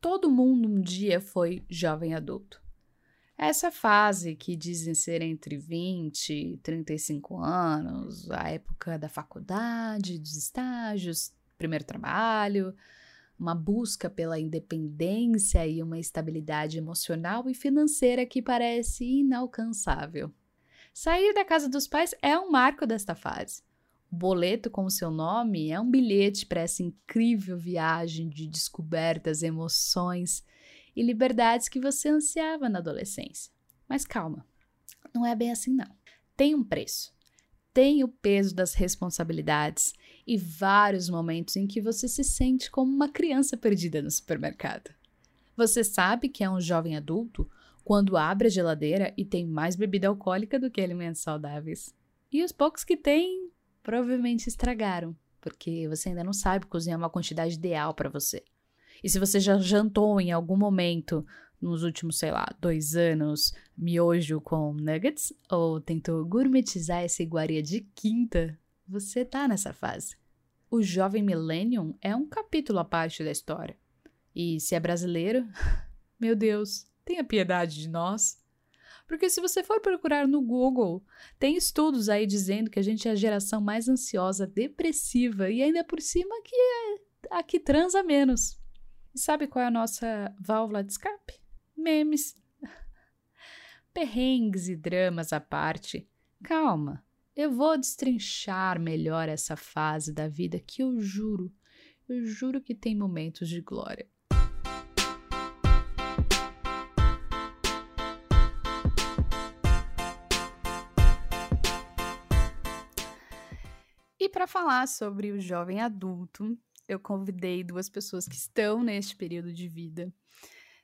todo mundo um dia foi jovem adulto. Essa fase que dizem ser entre 20 e 35 anos, a época da faculdade, dos estágios, primeiro trabalho, uma busca pela independência e uma estabilidade emocional e financeira que parece inalcançável. Sair da casa dos pais é um marco desta fase. Boleto com o seu nome é um bilhete para essa incrível viagem de descobertas, emoções e liberdades que você ansiava na adolescência. Mas calma, não é bem assim não. Tem um preço. Tem o peso das responsabilidades e vários momentos em que você se sente como uma criança perdida no supermercado. Você sabe que é um jovem adulto quando abre a geladeira e tem mais bebida alcoólica do que alimentos saudáveis. E os poucos que tem provavelmente estragaram, porque você ainda não sabe cozinhar uma quantidade ideal para você. E se você já jantou em algum momento nos últimos, sei lá, dois anos, miojo com nuggets, ou tentou gourmetizar essa iguaria de quinta, você tá nessa fase. O jovem millennium é um capítulo à parte da história. E se é brasileiro, meu Deus, tenha piedade de nós. Porque se você for procurar no Google, tem estudos aí dizendo que a gente é a geração mais ansiosa, depressiva e ainda por cima que é a que transa menos. E sabe qual é a nossa válvula de escape? Memes. Perrengues e dramas à parte. Calma, eu vou destrinchar melhor essa fase da vida que eu juro, eu juro que tem momentos de glória. Para falar sobre o jovem adulto, eu convidei duas pessoas que estão neste período de vida,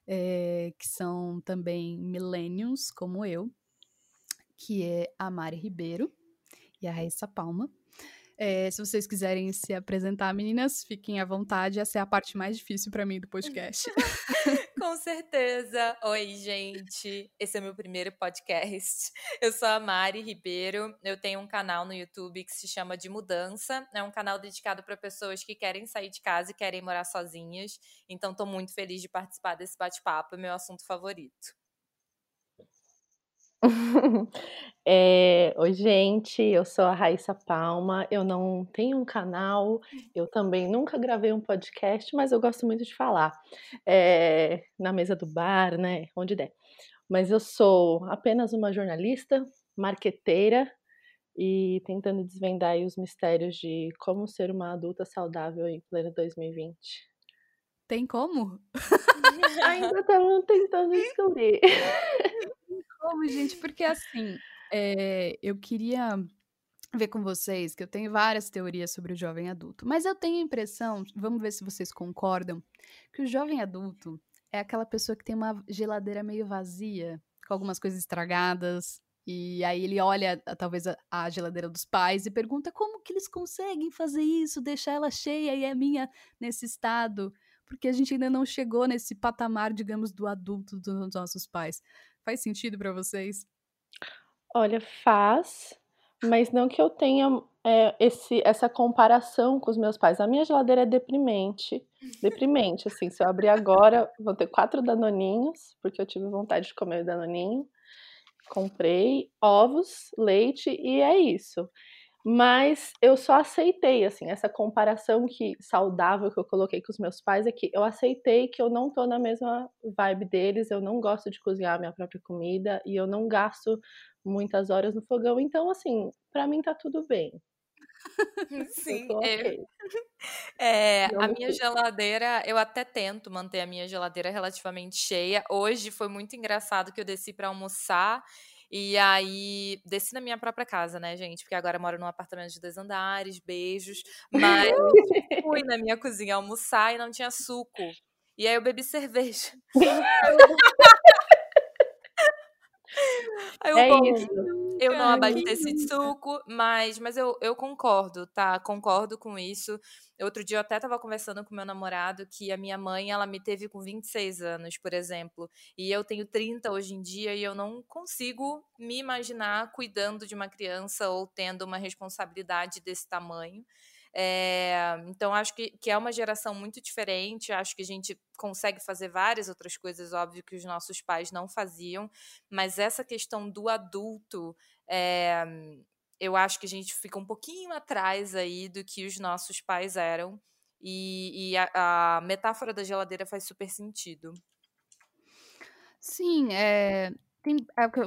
é, que são também millennials, como eu, que é a Mari Ribeiro e a Raíssa Palma. É, se vocês quiserem se apresentar, meninas, fiquem à vontade. Essa é a parte mais difícil para mim do podcast. Com certeza. Oi, gente. Esse é meu primeiro podcast. Eu sou a Mari Ribeiro. Eu tenho um canal no YouTube que se chama De Mudança. É um canal dedicado para pessoas que querem sair de casa e querem morar sozinhas. Então, estou muito feliz de participar desse bate-papo. É meu assunto favorito. É, oi, gente, eu sou a Raíssa Palma. Eu não tenho um canal, eu também nunca gravei um podcast, mas eu gosto muito de falar é, na mesa do bar, né? Onde der. Mas eu sou apenas uma jornalista, marqueteira e tentando desvendar os mistérios de como ser uma adulta saudável em pleno 2020. Tem como? Ainda estamos tentando descobrir. como, gente? Porque assim, é, eu queria ver com vocês que eu tenho várias teorias sobre o jovem adulto, mas eu tenho a impressão, vamos ver se vocês concordam, que o jovem adulto é aquela pessoa que tem uma geladeira meio vazia, com algumas coisas estragadas, e aí ele olha talvez a, geladeira dos pais e pergunta como que eles conseguem fazer isso, deixar ela cheia e a minha nesse estado, porque a gente ainda não chegou nesse patamar, digamos, do adulto dos nossos pais. Faz sentido para vocês? Olha, faz, mas não que eu tenha é, esse, essa comparação com os meus pais. A minha geladeira é deprimente, deprimente, assim, se eu abrir agora, vou ter quatro danoninhos, porque eu tive vontade de comer danoninho. Comprei ovos, leite e é isso. Mas eu só aceitei, assim, essa comparação que saudável que eu coloquei com os meus pais é que eu aceitei que eu não tô na mesma vibe deles, eu não gosto de cozinhar a minha própria comida e eu não gasto muitas horas no fogão, então assim, para mim tá tudo bem. Sim, okay. é, a minha geladeira, eu até tento manter a minha geladeira relativamente cheia. Hoje foi muito engraçado que eu desci para almoçar e aí, desci na minha própria casa, né, gente? Porque agora eu moro num apartamento de dois andares, beijos. Mas fui na minha cozinha almoçar e não tinha suco. E aí eu bebi cerveja. Aí eu, é bom, isso. Eu não abasteci de suco, mas, mas eu, eu concordo, tá? Concordo com isso. Outro dia eu até estava conversando com meu namorado que a minha mãe, ela me teve com 26 anos, por exemplo, e eu tenho 30 hoje em dia e eu não consigo me imaginar cuidando de uma criança ou tendo uma responsabilidade desse tamanho. É, então, acho que, que é uma geração muito diferente. Acho que a gente consegue fazer várias outras coisas, óbvio, que os nossos pais não faziam, mas essa questão do adulto. É, eu acho que a gente fica um pouquinho atrás aí do que os nossos pais eram. E, e a, a metáfora da geladeira faz super sentido. Sim, é, tem, é o que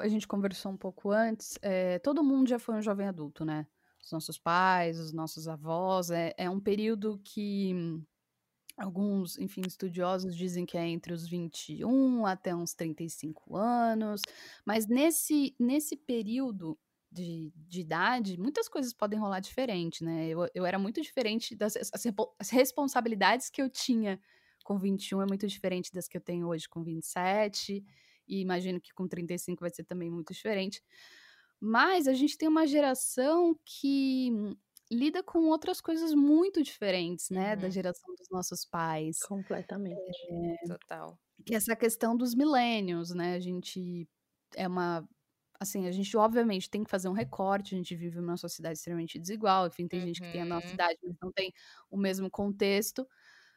a gente conversou um pouco antes. É, todo mundo já foi um jovem adulto, né? Os nossos pais, os nossos avós. É, é um período que alguns, enfim, estudiosos dizem que é entre os 21 até uns 35 anos. Mas nesse, nesse período de, de idade, muitas coisas podem rolar diferente, né? Eu, eu era muito diferente das as, as responsabilidades que eu tinha com 21 é muito diferente das que eu tenho hoje com 27 e imagino que com 35 vai ser também muito diferente. Mas a gente tem uma geração que lida com outras coisas muito diferentes, né, uhum. da geração dos nossos pais. Completamente. É, Total. Que é essa questão dos milênios, né? A gente é uma assim, a gente obviamente tem que fazer um recorte, a gente vive numa sociedade extremamente desigual, enfim, tem uhum. gente que tem a nossa uhum. idade, mas não tem o mesmo contexto.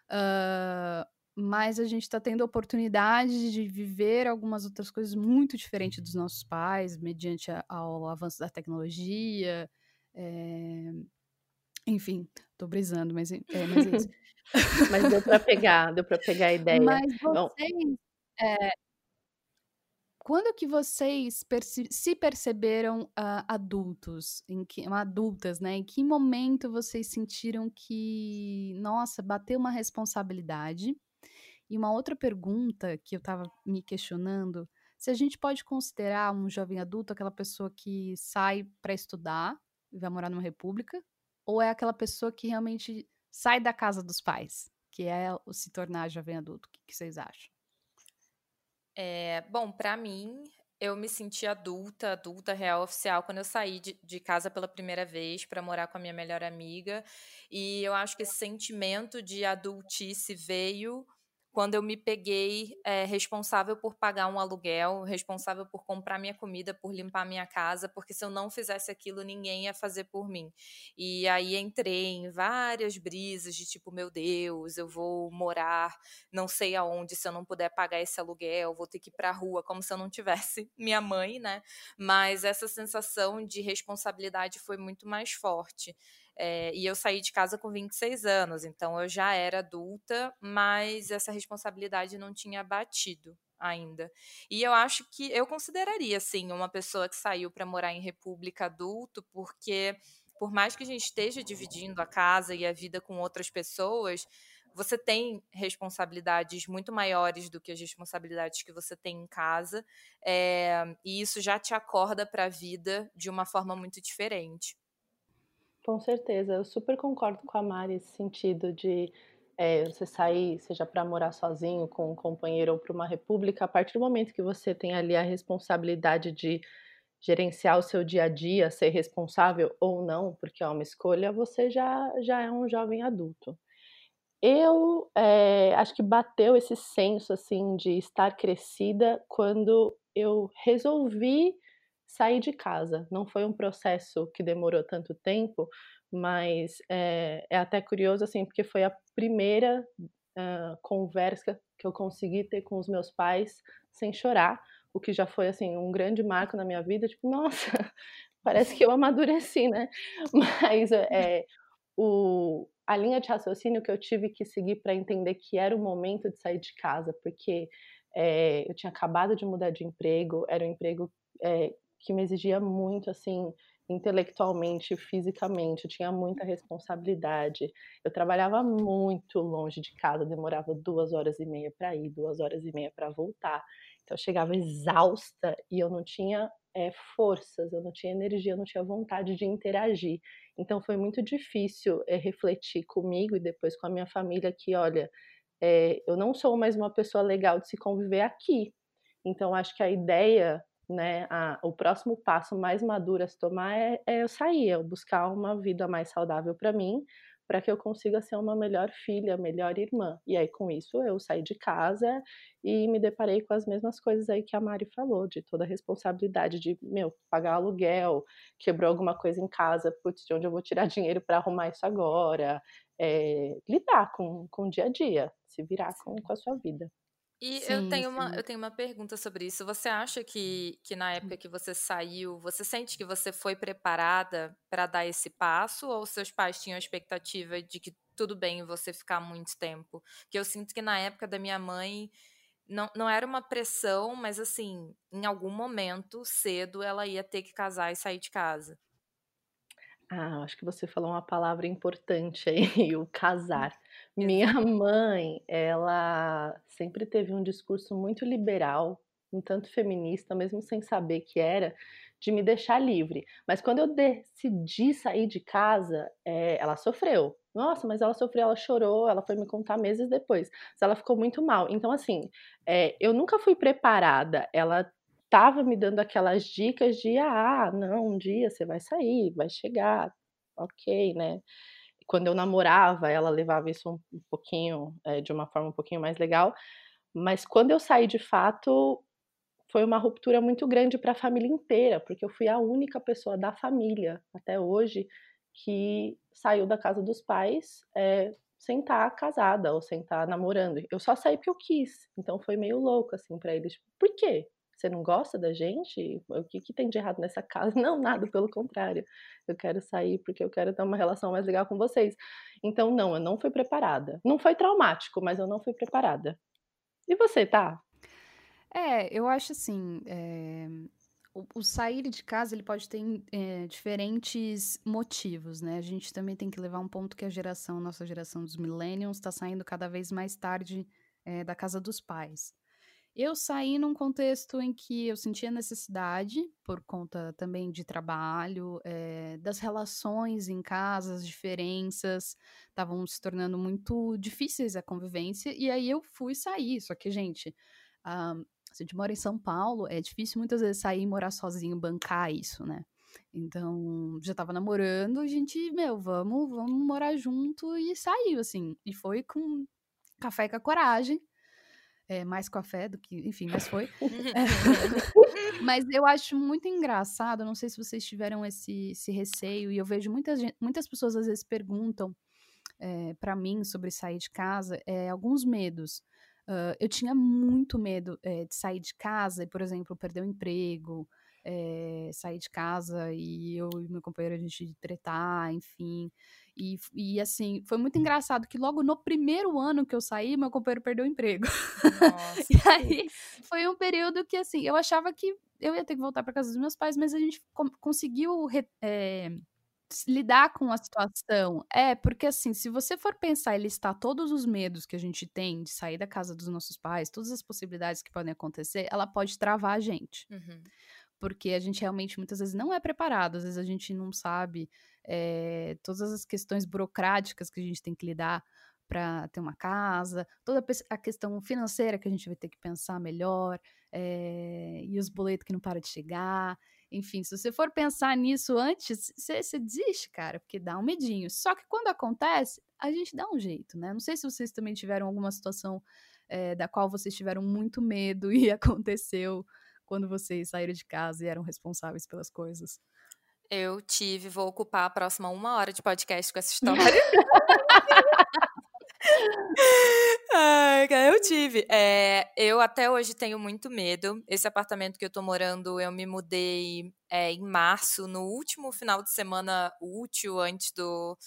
Uh, mas a gente está tendo a oportunidade de viver algumas outras coisas muito diferentes dos nossos pais, mediante a, ao avanço da tecnologia. É... Enfim, tô brisando, mas é, mas é isso. mas deu para pegar, deu para pegar a ideia. Mas vocês, é, quando que vocês perce se perceberam uh, adultos, em que, adultas, né? Em que momento vocês sentiram que, nossa, bateu uma responsabilidade e uma outra pergunta que eu estava me questionando, se a gente pode considerar um jovem adulto aquela pessoa que sai para estudar e vai morar numa república, ou é aquela pessoa que realmente sai da casa dos pais, que é o se tornar jovem adulto? O que, que vocês acham? É, bom, para mim, eu me senti adulta, adulta real oficial, quando eu saí de, de casa pela primeira vez para morar com a minha melhor amiga. E eu acho que esse sentimento de adultice veio quando eu me peguei é, responsável por pagar um aluguel, responsável por comprar minha comida, por limpar minha casa, porque se eu não fizesse aquilo, ninguém ia fazer por mim. E aí entrei em várias brisas de tipo, meu Deus, eu vou morar não sei aonde se eu não puder pagar esse aluguel, vou ter que ir pra rua, como se eu não tivesse minha mãe, né? Mas essa sensação de responsabilidade foi muito mais forte. É, e eu saí de casa com 26 anos, então eu já era adulta, mas essa responsabilidade não tinha batido ainda. E eu acho que eu consideraria, sim, uma pessoa que saiu para morar em república adulto, porque por mais que a gente esteja dividindo a casa e a vida com outras pessoas, você tem responsabilidades muito maiores do que as responsabilidades que você tem em casa, é, e isso já te acorda para a vida de uma forma muito diferente. Com certeza, eu super concordo com a Mari nesse sentido de é, você sair, seja para morar sozinho, com um companheiro ou para uma república, a partir do momento que você tem ali a responsabilidade de gerenciar o seu dia a dia, ser responsável ou não, porque é uma escolha, você já, já é um jovem adulto. Eu é, acho que bateu esse senso assim de estar crescida quando eu resolvi sair de casa. Não foi um processo que demorou tanto tempo, mas é, é até curioso, assim, porque foi a primeira uh, conversa que eu consegui ter com os meus pais sem chorar, o que já foi, assim, um grande marco na minha vida. Tipo, nossa, parece que eu amadureci, né? Mas é, o, a linha de raciocínio que eu tive que seguir para entender que era o momento de sair de casa, porque é, eu tinha acabado de mudar de emprego, era um emprego é, que me exigia muito, assim, intelectualmente, fisicamente, eu tinha muita responsabilidade. Eu trabalhava muito longe de casa, demorava duas horas e meia para ir, duas horas e meia para voltar. Então eu chegava exausta e eu não tinha é, forças, eu não tinha energia, eu não tinha vontade de interagir. Então foi muito difícil é, refletir comigo e depois com a minha família que, olha, é, eu não sou mais uma pessoa legal de se conviver aqui. Então acho que a ideia né, a, o próximo passo mais maduro a se tomar é, é eu sair, é eu buscar uma vida mais saudável para mim, para que eu consiga ser uma melhor filha, melhor irmã. E aí, com isso, eu saí de casa e me deparei com as mesmas coisas aí que a Mari falou, de toda a responsabilidade de, meu, pagar aluguel, quebrou alguma coisa em casa, putz, de onde eu vou tirar dinheiro para arrumar isso agora? É, lidar com, com o dia a dia, se virar com, com a sua vida. E sim, eu, tenho uma, eu tenho uma pergunta sobre isso. Você acha que, que na época que você saiu, você sente que você foi preparada para dar esse passo? Ou seus pais tinham a expectativa de que tudo bem você ficar muito tempo? Porque eu sinto que na época da minha mãe não, não era uma pressão, mas assim, em algum momento cedo ela ia ter que casar e sair de casa. Ah, acho que você falou uma palavra importante aí, o casar. Minha mãe, ela sempre teve um discurso muito liberal, um tanto feminista, mesmo sem saber que era, de me deixar livre. Mas quando eu decidi sair de casa, é, ela sofreu. Nossa, mas ela sofreu, ela chorou, ela foi me contar meses depois. Mas ela ficou muito mal. Então, assim, é, eu nunca fui preparada. Ela estava me dando aquelas dicas de ah, não, um dia você vai sair, vai chegar, ok, né? Quando eu namorava, ela levava isso um, um pouquinho, é, de uma forma um pouquinho mais legal, mas quando eu saí de fato, foi uma ruptura muito grande para a família inteira, porque eu fui a única pessoa da família até hoje que saiu da casa dos pais é, sem estar tá casada ou sem estar tá namorando. Eu só saí porque eu quis, então foi meio louco assim para eles. Por quê? Você não gosta da gente? O que, que tem de errado nessa casa? Não, nada, pelo contrário. Eu quero sair porque eu quero ter uma relação mais legal com vocês. Então, não, eu não fui preparada. Não foi traumático, mas eu não fui preparada. E você, tá? É, eu acho assim. É... O, sair de casa ele pode ter é, diferentes motivos, né? A gente também tem que levar um ponto que a geração, nossa geração dos millennials, está saindo cada vez mais tarde é, da casa dos pais. Eu saí num contexto em que eu sentia necessidade, por conta também de trabalho, é, das relações em casa, as diferenças estavam se tornando muito difíceis a convivência, e aí eu fui sair. Só que, gente, uh, se a gente mora em São Paulo, é difícil muitas vezes sair e morar sozinho, bancar isso, né? Então, já tava namorando, a gente, meu, vamos, vamos morar junto e saiu, assim. E foi com café com a coragem é, mais café do que, enfim, mas foi. É, mas eu acho muito engraçado, não sei se vocês tiveram esse, esse receio, e eu vejo muitas, muitas pessoas às vezes perguntam é, para mim sobre sair de casa, é, alguns medos. Uh, eu tinha muito medo de sair de casa e, por exemplo, perder o emprego, é, sair de casa e eu e meu companheiro a gente tretar, enfim. E, e assim, foi muito engraçado que logo no primeiro ano que eu saí, meu companheiro perdeu o emprego. Nossa, e aí foi um período que, assim, eu achava que eu ia ter que voltar para casa dos meus pais, mas a gente conseguiu é, lidar com a situação. É, porque assim, se você for pensar e listar todos os medos que a gente tem de sair da casa dos nossos pais, todas as possibilidades que podem acontecer, ela pode travar a gente. Uhum porque a gente realmente muitas vezes não é preparado, às vezes a gente não sabe é, todas as questões burocráticas que a gente tem que lidar para ter uma casa, toda a questão financeira que a gente vai ter que pensar melhor, é, e os boletos que não param de chegar. Enfim, se você for pensar nisso antes, você desiste, cara, porque dá um medinho. Só que quando acontece, a gente dá um jeito, né? Não sei se vocês também tiveram alguma situação é, da qual vocês tiveram muito medo e aconteceu quando vocês saíram de casa e eram responsáveis pelas coisas? Eu tive, vou ocupar a próxima uma hora de podcast com essa história. Ai, eu tive. É, eu até hoje tenho muito medo. Esse apartamento que eu tô morando, eu me mudei é, em março, no último final de semana útil antes do,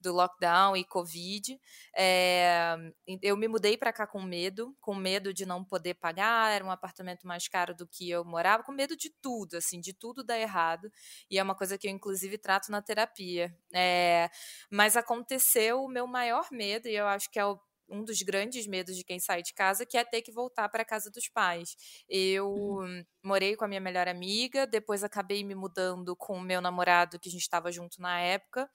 do lockdown e Covid. É, eu me mudei para cá com medo, com medo de não poder pagar, era um apartamento mais caro do que eu morava, com medo de tudo, assim, de tudo dar errado. E é uma coisa que eu, inclusive, trato na terapia. É, mas aconteceu o meu maior medo, e eu acho que é o um dos grandes medos de quem sai de casa, que é ter que voltar para a casa dos pais. Eu uhum. morei com a minha melhor amiga, depois acabei me mudando com o meu namorado, que a gente estava junto na época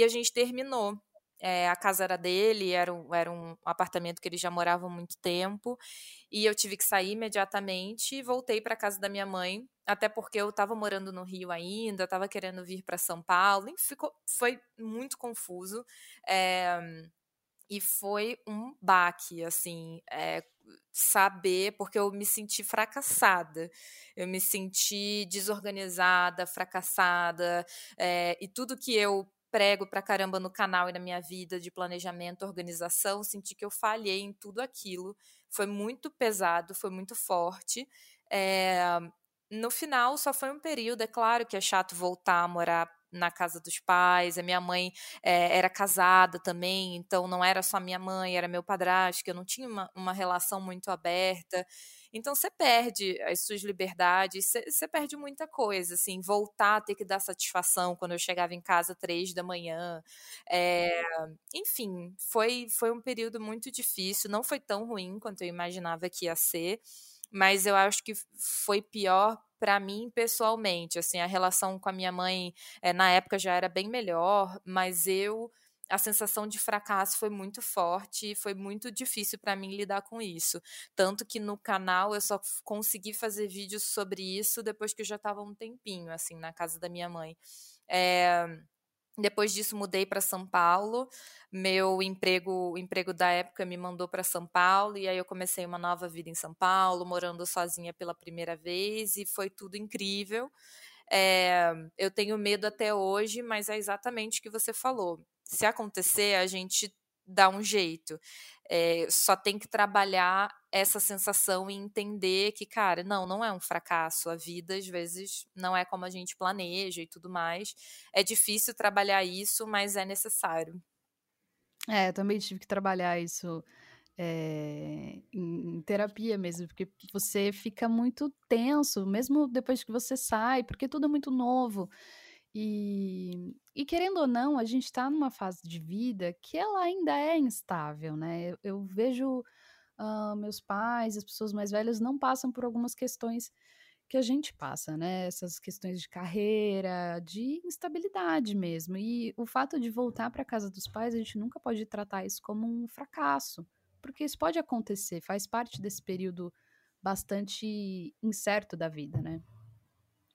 e a gente terminou. é, a casa era dele, era um, era um apartamento que ele já morava há muito tempo, e eu tive que sair imediatamente e voltei para casa da minha mãe, até porque eu estava morando no Rio ainda, estava querendo vir para São Paulo, ficou, foi muito confuso. É, e foi um baque, assim, é, saber, porque eu me senti fracassada, eu me senti desorganizada, fracassada, é, e tudo que eu prego pra caramba no canal e na minha vida de planejamento, organização, senti que eu falhei em tudo aquilo. Foi muito pesado, foi muito forte. É, no final, só foi um período. É claro que é chato voltar a morar na casa dos pais. A minha mãe é, era casada também, então não era só minha mãe, era meu padrasto, que eu não tinha uma, uma relação muito aberta. Então você perde as suas liberdades, você perde muita coisa, assim, voltar a ter que dar satisfação quando eu chegava em casa três da manhã. É, enfim, foi, foi um período muito difícil, não foi tão ruim quanto eu imaginava que ia ser, mas eu acho que foi pior para mim pessoalmente, assim, a relação com a minha mãe é, na época já era bem melhor, mas eu a sensação de fracasso foi muito forte e foi muito difícil para mim lidar com isso. Tanto que no canal eu só consegui fazer vídeos sobre isso depois que eu já estava um tempinho, assim, na casa da minha mãe. É, depois disso mudei para São Paulo. Meu emprego, o emprego da época me mandou para São Paulo e aí eu comecei uma nova vida em São Paulo, morando sozinha pela primeira vez e foi tudo incrível. É, eu tenho medo até hoje, mas é exatamente o que você falou se acontecer, a gente dá um jeito. É, só tem que trabalhar essa sensação e entender que, cara, não, não é um fracasso. A vida, às vezes, não é como a gente planeja e tudo mais. É difícil trabalhar isso, mas é necessário. É, eu também tive que trabalhar isso é, em, terapia mesmo, porque você fica muito tenso, mesmo depois que você sai, porque tudo é muito novo. E, e querendo ou não, a gente está numa fase de vida que ela ainda é instável, né? Eu, eu vejo uh, meus pais, as pessoas mais velhas, não passam por algumas questões que a gente passa, né? Essas questões de carreira, de instabilidade mesmo. E o fato de voltar para casa dos pais, a gente nunca pode tratar isso como um fracasso, porque isso pode acontecer, faz parte desse período bastante incerto da vida, né?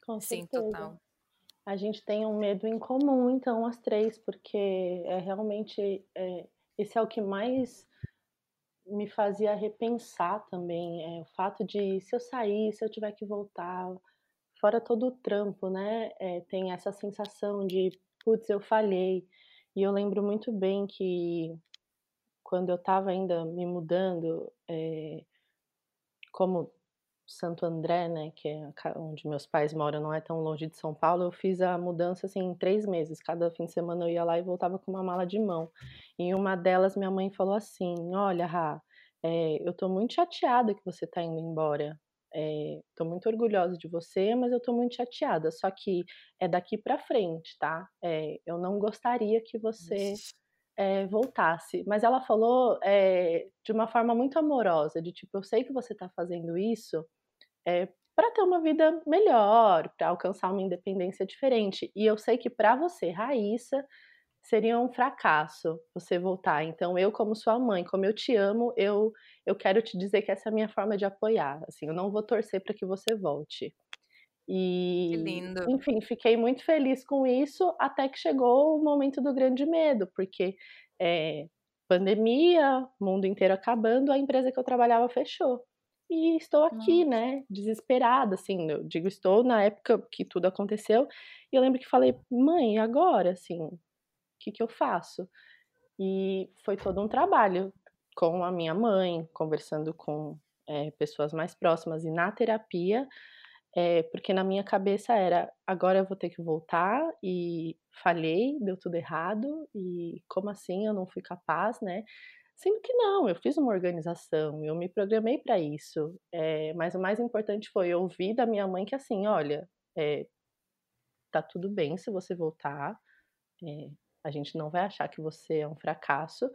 Com Sim, total. A gente tem um medo em comum, então, as três, porque é realmente é, esse é o que mais me fazia repensar também, é, o fato de se eu sair, se eu tiver que voltar, fora todo o trampo, né? É, tem essa sensação de, putz, eu falhei. E eu lembro muito bem que quando eu estava ainda me mudando, é, como Santo André, né, que é onde meus pais moram, não é tão longe de São Paulo, eu fiz a mudança assim em três meses. Cada fim de semana eu ia lá e voltava com uma mala de mão. Em uma delas, minha mãe falou assim: Olha, Rá, é, eu tô muito chateada que você tá indo embora. É, tô muito orgulhosa de você, mas eu tô muito chateada. Só que é daqui para frente, tá? É, eu não gostaria que você é, voltasse. Mas ela falou é, de uma forma muito amorosa, de tipo, eu sei que você tá fazendo isso é, para ter uma vida melhor, para alcançar uma independência diferente. E eu sei que para você, Raíssa, seria um fracasso você voltar. Então, eu, como sua mãe, como eu te amo, eu, eu quero te dizer que essa é a minha forma de apoiar. Assim, eu não vou torcer para que você volte. E, que lindo. enfim, fiquei muito feliz com isso, até que chegou o momento do grande medo, porque é, pandemia, mundo inteiro acabando, a empresa que eu trabalhava fechou e estou aqui, Nossa. né, desesperada, assim, eu digo estou na época que tudo aconteceu, e eu lembro que falei, mãe, agora, assim, o que que eu faço? E foi todo um trabalho com a minha mãe, conversando com é, pessoas mais próximas e na terapia, é, porque na minha cabeça era, agora eu vou ter que voltar e falhei, deu tudo errado, e como assim eu não fui capaz, né? Sendo que não, eu fiz uma organização, eu me programei para isso. É, mas o mais importante foi ouvir da minha mãe que assim, olha, é, tá tudo bem se você voltar, é, a gente não vai achar que você é um fracasso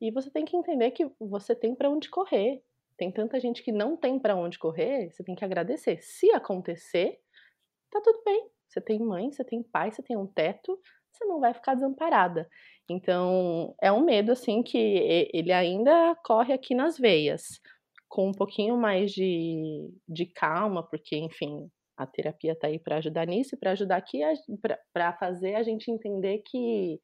e você tem que entender que você tem para onde correr. Tem tanta gente que não tem para onde correr, você tem que agradecer. Se acontecer, tá tudo bem. Você tem mãe, você tem pai, você tem um teto, você não vai ficar desamparada. Então, é um medo, assim, que ele ainda corre aqui nas veias, com um pouquinho mais de, de calma, porque, enfim, a terapia está aí para ajudar nisso, para ajudar aqui, para fazer a gente entender que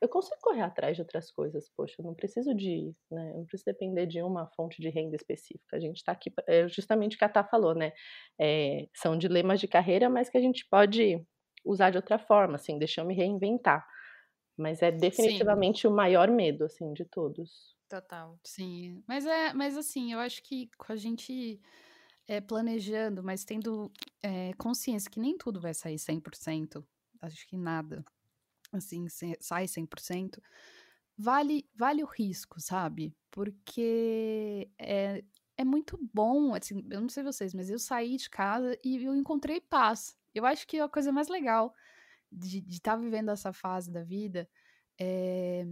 eu consigo correr atrás de outras coisas, poxa, eu não preciso de, né, eu não preciso depender de uma fonte de renda específica. A gente está aqui, é justamente o que a Tá falou, né? É, são dilemas de carreira, mas que a gente pode usar de outra forma, assim, deixa eu me reinventar. Mas é definitivamente Sim. o maior medo, assim, de todos. Total. Sim, mas é, mas assim, eu acho que com a gente é, planejando, mas tendo é, consciência que nem tudo vai sair 100%, acho que nada assim, sai 100%, vale, vale o risco, sabe? Porque é, é muito bom, assim, eu não sei vocês, mas eu saí de casa e eu encontrei paz. Eu acho que a coisa mais legal de estar tá vivendo essa fase da vida é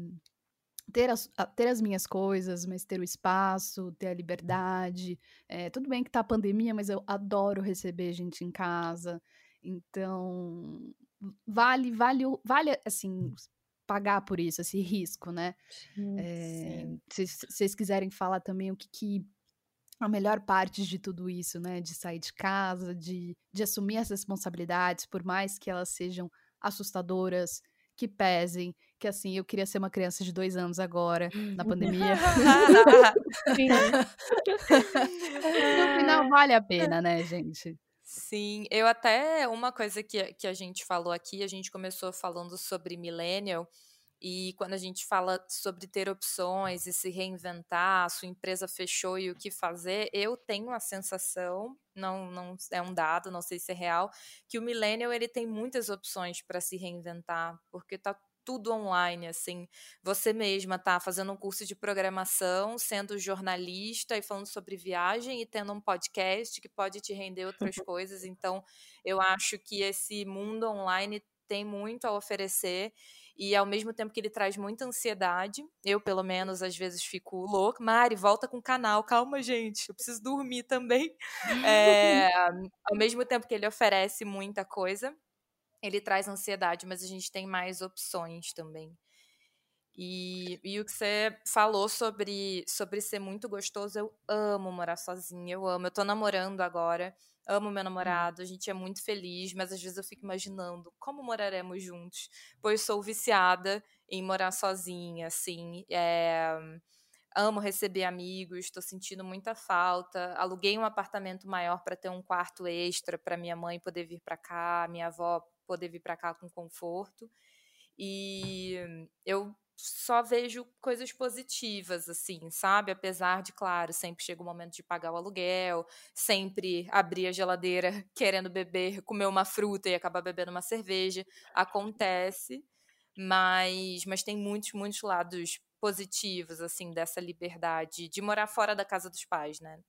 ter as, ter as minhas coisas, mas ter o espaço, ter a liberdade. É, tudo bem que tá a pandemia, mas eu adoro receber gente em casa. Então, vale, vale, vale, assim, pagar por isso, esse risco, né? É, Se vocês quiserem falar também o que, que a melhor parte de tudo isso, né? De sair de casa, de, de assumir as responsabilidades, por mais que elas sejam assustadoras, que pesem, que assim, eu queria ser uma criança de dois anos agora, na pandemia. no final vale a pena, né, gente? Sim, eu até uma coisa que, que a gente falou aqui, a gente começou falando sobre millennial, e quando a gente fala sobre ter opções e se reinventar, a sua empresa fechou e o que fazer, eu tenho a sensação, não, não é um dado, não sei se é real, que o millennial ele tem muitas opções para se reinventar, porque está tudo online, assim. Você mesma tá fazendo um curso de programação, sendo jornalista e falando sobre viagem e tendo um podcast que pode te render outras coisas. Então, eu acho que esse mundo online tem muito a oferecer e ao mesmo tempo que ele traz muita ansiedade, eu pelo menos às vezes fico louca. Mari, volta com o canal, calma gente, eu preciso dormir também. É, ao mesmo tempo que ele oferece muita coisa, ele traz ansiedade, mas a gente tem mais opções também. E, e o que você falou sobre, sobre ser muito gostoso, eu amo morar sozinha, eu amo. Eu tô namorando agora, amo meu hum. namorado, a gente é muito feliz, mas às vezes eu fico imaginando como moraremos juntos, pois sou viciada em morar sozinha, assim. É, amo receber amigos, estou sentindo muita falta. Aluguei um apartamento maior para ter um quarto extra para minha mãe poder vir para cá, minha avó poder vir para cá com conforto. E eu só vejo coisas positivas, assim, sabe? Apesar de, claro, sempre chega o momento de pagar o aluguel, sempre abrir a geladeira querendo beber, comer uma fruta e acabar bebendo uma cerveja. Acontece, mas, mas tem muitos, muitos lados positivos, assim, dessa liberdade de morar fora da casa dos pais, né?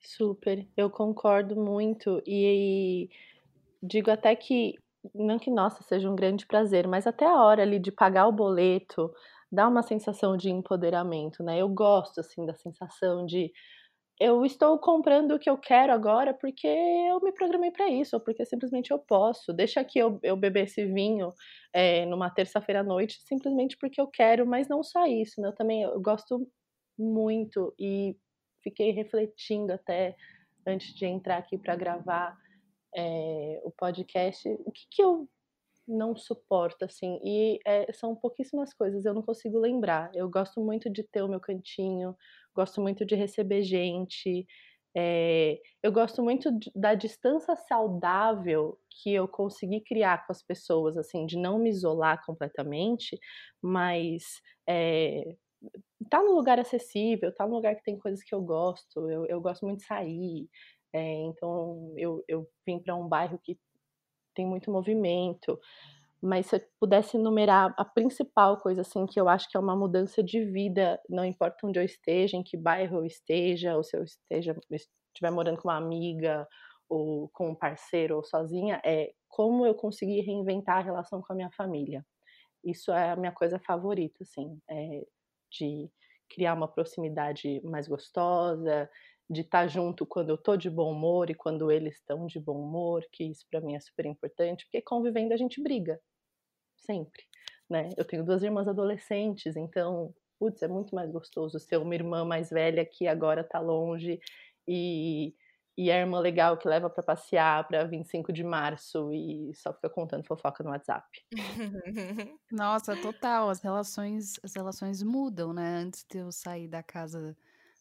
Super, eu concordo muito. E digo até que, não que nossa, seja um grande prazer, mas até a hora ali de pagar o boleto dá uma sensação de empoderamento, né? Eu gosto, assim, da sensação de eu estou comprando o que eu quero agora porque eu me programei para isso, ou porque simplesmente eu posso. Deixa aqui eu, eu beber esse vinho é, numa terça-feira à noite, simplesmente porque eu quero, mas não só isso, né? Eu também eu gosto muito e fiquei refletindo até antes de entrar aqui para gravar é, o podcast, o que, que eu não suporto, assim, e é, são pouquíssimas coisas, eu não consigo lembrar. Eu gosto muito de ter o meu cantinho, gosto muito de receber gente, é, eu gosto muito da distância saudável que eu consegui criar com as pessoas, assim, de não me isolar completamente, mas é, tá num lugar acessível, tá num lugar que tem coisas que eu gosto, eu, eu gosto muito de sair, é, então eu, eu vim para um bairro que tem muito movimento. Mas se eu pudesse enumerar a principal coisa assim que eu acho que é uma mudança de vida, não importa onde eu esteja, em que bairro eu esteja, ou se eu esteja estiver morando com uma amiga ou com um parceiro ou sozinha, é como eu consegui reinventar a relação com a minha família. Isso é a minha coisa favorita, assim, é de criar uma proximidade mais gostosa, de estar tá junto quando eu tô de bom humor e quando eles estão de bom humor, que isso para mim é super importante, porque convivendo a gente briga, sempre. né? Eu tenho duas irmãs adolescentes, então, putz, é muito mais gostoso ser uma irmã mais velha que agora tá longe e, e a irmã legal que leva para passear para 25 de março e só fica contando fofoca no WhatsApp. Nossa, total, as relações, as relações mudam, né? Antes de eu sair da casa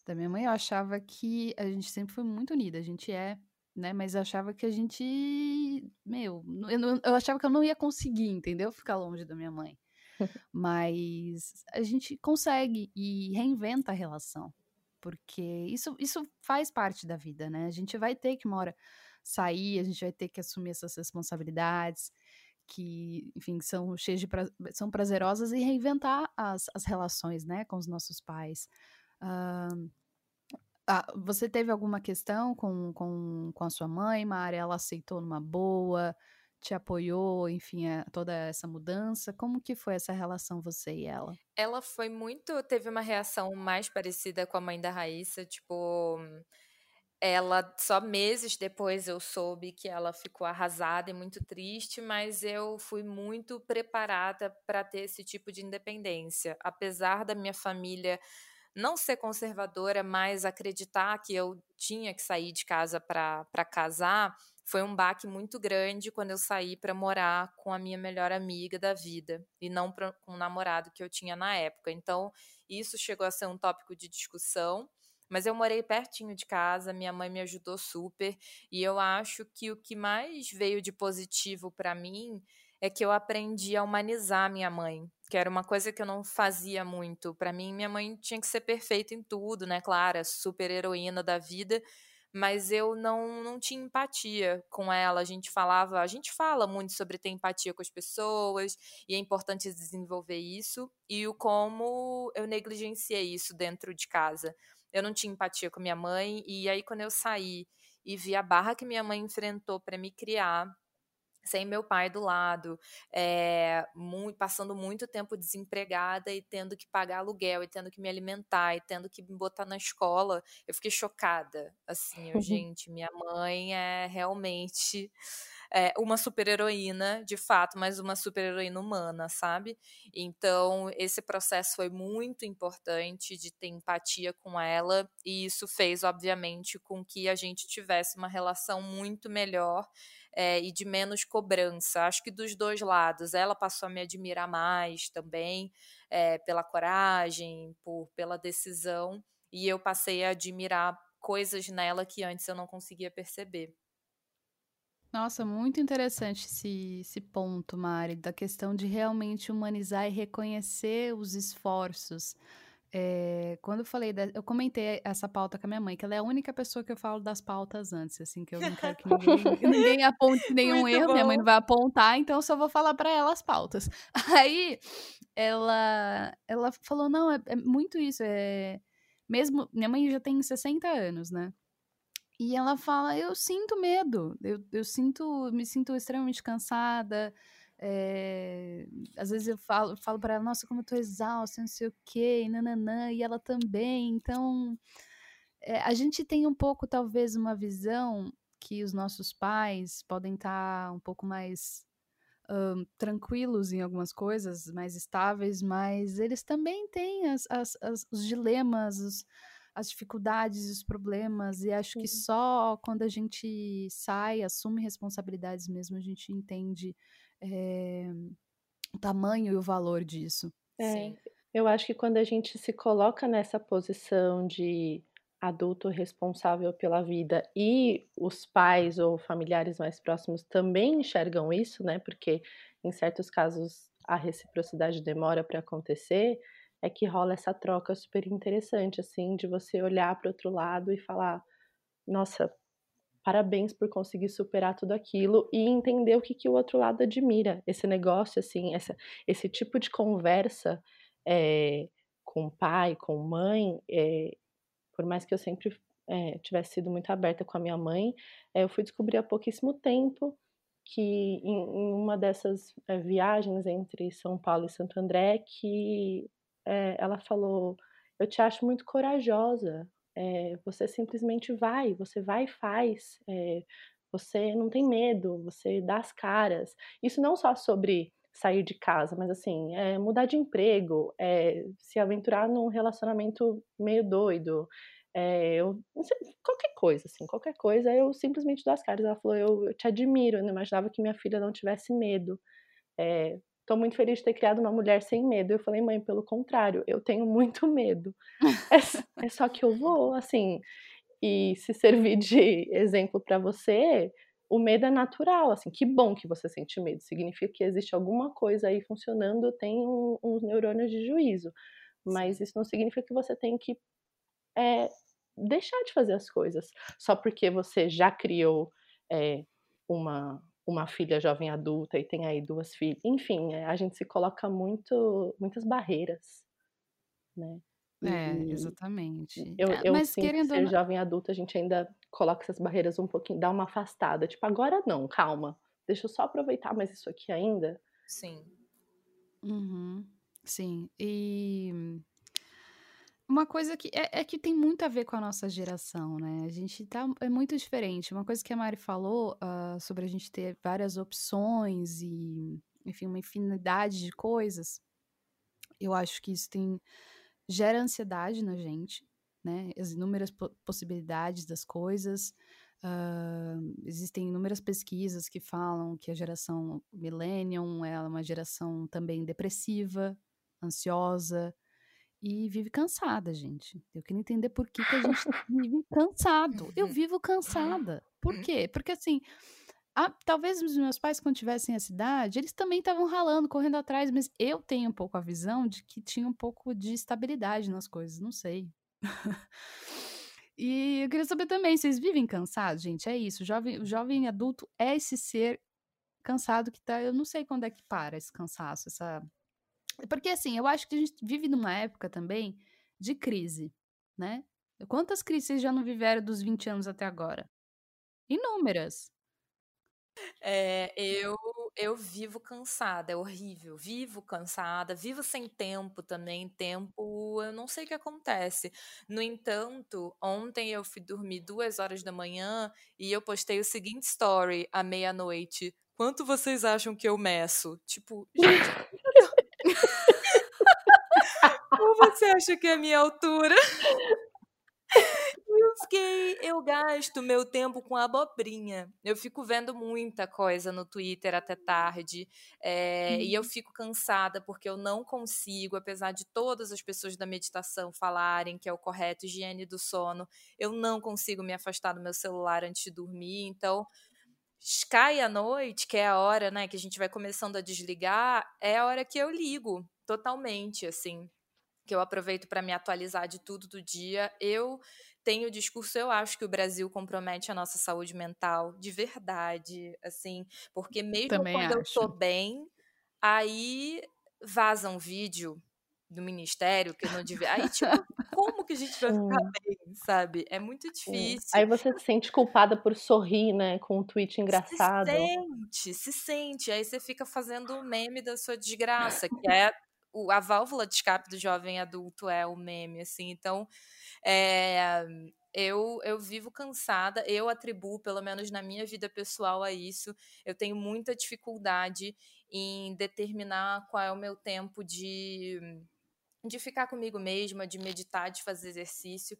da minha mãe, eu achava que a gente sempre foi muito unida, a gente é né? Mas eu achava que a gente, meu, eu, não, eu achava que eu não ia conseguir, entendeu? Ficar longe da minha mãe. Mas a gente consegue e reinventa a relação, porque isso, isso faz parte da vida, né? A gente vai ter que uma hora sair, a gente vai ter que assumir essas responsabilidades que, enfim, são cheias de pra, são prazerosas e reinventar as, as relações, né, com os nossos pais. Uh, ah, você teve alguma questão com, com, com a sua mãe, Mari? Ela aceitou numa boa, te apoiou, enfim, a, toda essa mudança? Como que foi essa relação você e ela? Ela foi muito, teve uma reação mais parecida com a mãe da Raíssa, tipo, ela só meses depois eu soube que ela ficou arrasada e muito triste, mas eu fui muito preparada para ter esse tipo de independência, apesar da minha família não ser conservadora, mas acreditar que eu tinha que sair de casa para casar, foi um baque muito grande quando eu saí para morar com a minha melhor amiga da vida e não pra, com o namorado que eu tinha na época. Então, isso chegou a ser um tópico de discussão. Mas eu morei pertinho de casa, minha mãe me ajudou super, e eu acho que o que mais veio de positivo para mim é que eu aprendi a humanizar minha mãe, que era uma coisa que eu não fazia muito. Para mim, minha mãe tinha que ser perfeita em tudo, né? Claro, super heroína da vida, mas eu não, não tinha empatia com ela. A gente falava, a gente fala muito sobre ter empatia com as pessoas e é importante desenvolver isso e o como eu negligenciei isso dentro de casa. Eu não tinha empatia com minha mãe e aí quando eu saí e vi a barra que minha mãe enfrentou para me criar, sem meu pai do lado, é, muito, passando muito tempo desempregada e tendo que pagar aluguel, e tendo que me alimentar, e tendo que me botar na escola, eu fiquei chocada. Assim, eu, gente, minha mãe é realmente é, uma super-heroína, de fato, mas uma super-heroína humana, sabe? Então, esse processo foi muito importante de ter empatia com ela, e isso fez, obviamente, com que a gente tivesse uma relação muito melhor é, e de menos cobrança. Acho que dos dois lados. Ela passou a me admirar mais também é, pela coragem, por, pela decisão, e eu passei a admirar coisas nela que antes eu não conseguia perceber. Nossa, muito interessante esse, esse ponto, Mari, da questão de realmente humanizar e reconhecer os esforços é, quando eu falei, da, eu comentei essa pauta com a minha mãe, que ela é a única pessoa que eu falo das pautas antes, assim, que eu não quero que ninguém, ninguém aponte nenhum Muito erro, bom. minha mãe não vai apontar, então eu só vou falar para ela as pautas. Aí ela, ela falou: não, é, é muito isso, é. Mesmo. Minha mãe já tem 60 anos, né? E ela fala: eu sinto medo, eu, eu sinto, me sinto extremamente cansada. É, às vezes eu falo, falo para ela, nossa, como eu tô exausta, não sei o quê, e nananã, e ela também. Então, é, a gente tem um pouco, talvez, uma visão que os nossos pais podem estar tá um pouco mais um, tranquilos em algumas coisas, mais estáveis, mas eles também têm as, as, as os dilemas, os, as dificuldades, os problemas, e acho que só quando a gente sai, assume responsabilidades mesmo, a gente entende é, o tamanho e o valor disso. É, Sim. Eu acho que quando a gente se coloca nessa posição de adulto responsável pela vida e os pais ou familiares mais próximos também enxergam isso, né? Porque em certos casos a reciprocidade demora para acontecer, é que rola essa troca super interessante, assim, de você olhar para outro lado e falar: nossa, parabéns por conseguir superar tudo aquilo e entender o que, que o outro lado admira. Esse negócio, assim, essa, esse tipo de conversa é, com pai, com mãe, é, por mais que eu sempre é, tivesse sido muito aberta com a minha mãe, eu fui descobrir há pouquíssimo tempo que em, em uma dessas viagens entre São Paulo e Santo André, que ela falou, eu te acho muito corajosa, é, você simplesmente vai, você vai e faz. É, você não tem medo, você dá as caras. Isso não só sobre sair de casa, mas assim, é mudar de emprego, é se aventurar num relacionamento meio doido, é, eu, sei, qualquer coisa, assim, qualquer coisa, eu simplesmente dou as caras. Ela falou, eu, eu te admiro, eu não imaginava que minha filha não tivesse medo. Tô muito feliz de ter criado uma mulher sem medo. Eu falei, mãe, pelo contrário, eu tenho muito medo. é, é só que eu vou, assim. E se servir de exemplo para você, o medo é natural, assim, que bom que você sente medo, significa que existe alguma coisa aí funcionando, tem um, uns neurônios de juízo, mas isso não significa que você tem que é, deixar de fazer as coisas, só porque você já criou é, uma, uma filha jovem adulta e tem aí duas filhas, enfim, é, a gente se coloca muito, muitas barreiras, né? É, exatamente. Eu, é, eu Mas sinto querendo que ser jovem adulta, a gente ainda coloca essas barreiras um pouquinho, dá uma afastada. Tipo, agora não, calma. Deixa eu só aproveitar mais isso aqui ainda. Sim. Uhum. Sim. E uma coisa que é, é, que tem muito a ver com a nossa geração, né? A gente tá é muito diferente. Uma coisa que a Mari falou uh, sobre a gente ter várias opções e, enfim, uma infinidade de coisas. Eu acho que isso tem gera ansiedade na gente, né? As inúmeras po possibilidades das coisas. Uh, existem inúmeras pesquisas que falam que a geração millennium é uma geração também depressiva, ansiosa e vive cansada, gente. Eu queria entender por que, que a gente vive cansado. Eu vivo cansada. Por quê? Porque assim, a, talvez os meus pais, quando tivessem essa idade, eles também estavam ralando, correndo atrás, mas eu tenho um pouco a visão de que tinha um pouco de estabilidade nas coisas, não sei. e eu queria saber também, vocês vivem cansados, gente? É isso, o jovem, o jovem adulto é esse ser cansado que tá, eu não sei quando é que para esse cansaço, essa... Porque assim, eu acho que a gente vive numa época também de crise, né? Quantas crises vocês já não viveram dos 20 anos até agora? Inúmeras. É, eu, eu vivo cansada, é horrível. Vivo cansada, vivo sem tempo também. Tempo, eu não sei o que acontece. No entanto, ontem eu fui dormir duas horas da manhã e eu postei o seguinte story à meia-noite. Quanto vocês acham que eu meço? Tipo, gente. Você acha que é a minha altura? Eu fiquei, eu gasto meu tempo com abobrinha. Eu fico vendo muita coisa no Twitter até tarde. É, e eu uhum. fico cansada porque eu não consigo, apesar de todas as pessoas da meditação falarem que é o correto, higiene do sono, eu não consigo me afastar do meu celular antes de dormir. Então, cai a noite, que é a hora, né, que a gente vai começando a desligar, é a hora que eu ligo totalmente, assim que eu aproveito para me atualizar de tudo do dia. Eu tenho o discurso, eu acho que o Brasil compromete a nossa saúde mental de verdade, assim, porque mesmo Também quando acho. eu tô bem, aí vaza um vídeo do ministério que eu não devia. Aí, tipo, como que a gente vai ficar bem, sabe? É muito difícil. Aí você se sente culpada por sorrir, né? Com um tweet engraçado. Se sente, se sente. Aí você fica fazendo o meme da sua desgraça, que é o, a válvula de escape do jovem adulto é o meme, assim. Então, é, eu, eu vivo cansada, eu atribuo, pelo menos na minha vida pessoal, a isso. Eu tenho muita dificuldade em determinar qual é o meu tempo de, de ficar comigo mesma, de meditar, de fazer exercício.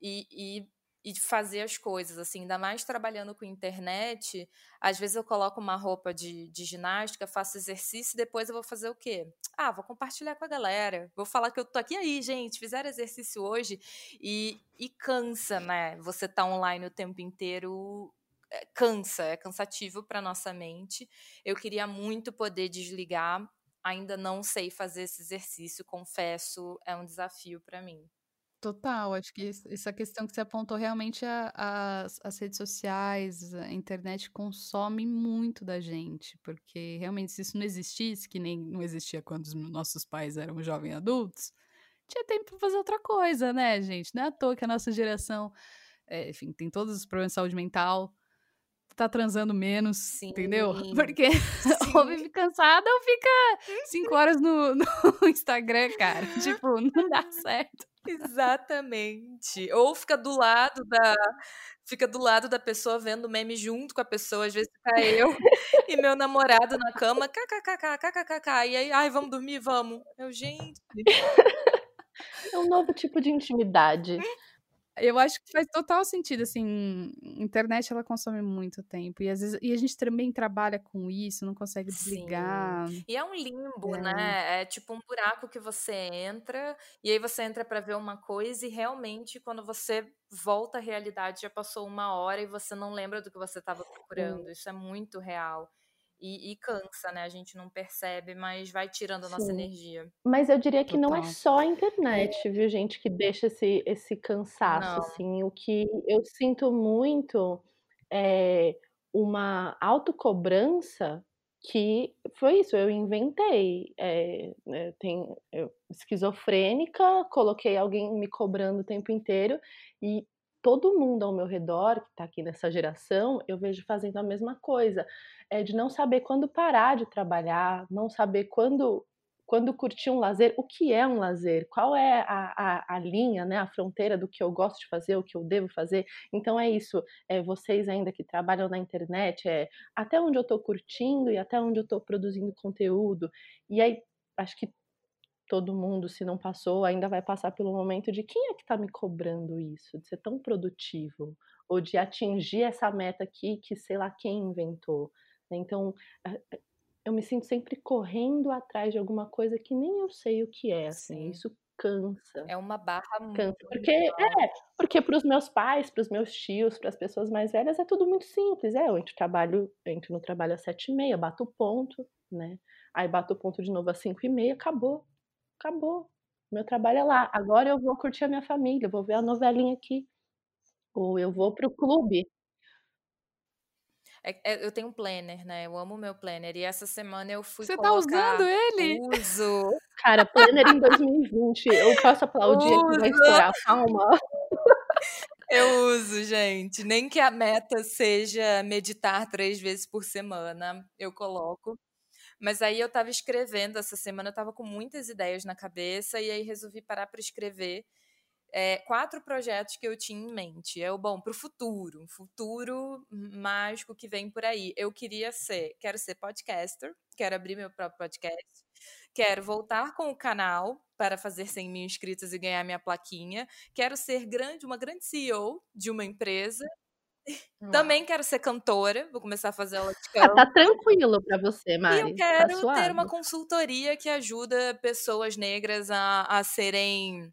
E, e e de fazer as coisas, assim, ainda mais trabalhando com internet, às vezes eu coloco uma roupa de, de ginástica, faço exercício e depois eu vou fazer o quê? Ah, vou compartilhar com a galera, vou falar que eu tô aqui aí, gente, fizeram exercício hoje e, e cansa, né? Você tá online o tempo inteiro, é, cansa, é cansativo para nossa mente. Eu queria muito poder desligar, ainda não sei fazer esse exercício, confesso, é um desafio para mim. Total, acho que essa questão que você apontou realmente a, as, as redes sociais, a internet consome muito da gente, porque realmente se isso não existisse, que nem não existia quando os nossos pais eram jovens adultos, tinha tempo para fazer outra coisa, né, gente? Não é à toa que a nossa geração, é, enfim, tem todos os problemas de saúde mental, tá transando menos, Sim. entendeu? Porque Sim. ou vive cansada ou fica cinco horas no, no Instagram, cara. tipo, não dá certo. Exatamente. Ou fica do lado da fica do lado da pessoa vendo meme junto com a pessoa, às vezes fica eu e meu namorado na cama, kkkk, kkkk, e aí, ai, vamos dormir, vamos. Eu, gente. É um novo tipo de intimidade. Eu acho que faz total sentido, assim, internet ela consome muito tempo e às vezes e a gente também trabalha com isso, não consegue desligar. Sim. E é um limbo, é. né? É tipo um buraco que você entra e aí você entra para ver uma coisa e realmente quando você volta à realidade já passou uma hora e você não lembra do que você estava procurando. Isso é muito real. E, e, cansa, né? A gente não percebe, mas vai tirando a nossa Sim. energia. Mas eu diria que Total. não é só a internet, viu, gente, que deixa esse, esse cansaço, não. assim. O que eu sinto muito é uma autocobrança que foi isso, eu inventei. É, é, tem, eu, esquizofrênica, coloquei alguém me cobrando o tempo inteiro e todo mundo ao meu redor, que está aqui nessa geração, eu vejo fazendo a mesma coisa. É de não saber quando parar de trabalhar, não saber quando quando curtir um lazer, o que é um lazer? Qual é a, a, a, linha, né, a fronteira do que eu gosto de fazer, o que eu devo fazer? Então é isso, é, vocês ainda que trabalham na internet, é até onde eu estou curtindo e até onde eu estou produzindo conteúdo. E aí, acho que todo mundo, se não passou, ainda vai passar pelo momento de quem é que está me cobrando isso, de ser tão produtivo, ou de atingir essa meta aqui que sei lá quem inventou. Né? Então, eu me sinto sempre correndo atrás de alguma coisa que nem eu sei o que é, assim, Sim. isso cansa. É uma barra cansa, muito porque é, porque para os meus pais, para os meus tios, para as pessoas mais velhas é tudo muito simples, é, eu entro trabalho, entro no trabalho às sete e meia, bato o ponto, né? Aí bato o ponto de novo às cinco e meia, acabou acabou. Meu trabalho é lá. Agora eu vou curtir a minha família, vou ver a novelinha aqui. Ou eu vou pro clube. É, é, eu tenho um planner, né? Eu amo o meu planner. E essa semana eu fui Você tá usando ele? Uso. Cara, planner em 2020. Eu posso aplaudir Uso. aqui, vai estourar a palma. Eu uso, gente. Nem que a meta seja meditar três vezes por semana, eu coloco. Mas aí eu estava escrevendo essa semana, eu estava com muitas ideias na cabeça e aí resolvi parar para escrever é, quatro projetos que eu tinha em mente. O bom para o futuro, um futuro mágico que vem por aí. Eu queria ser, quero ser podcaster, quero abrir meu próprio podcast, quero voltar com o canal para fazer 100 mil inscritos e ganhar minha plaquinha, quero ser grande, uma grande CEO de uma empresa também quero ser cantora, vou começar a fazer aula de canto. Ah, tá tranquilo para você, Mari. E eu tá quero tá ter uma consultoria que ajuda pessoas negras a, a serem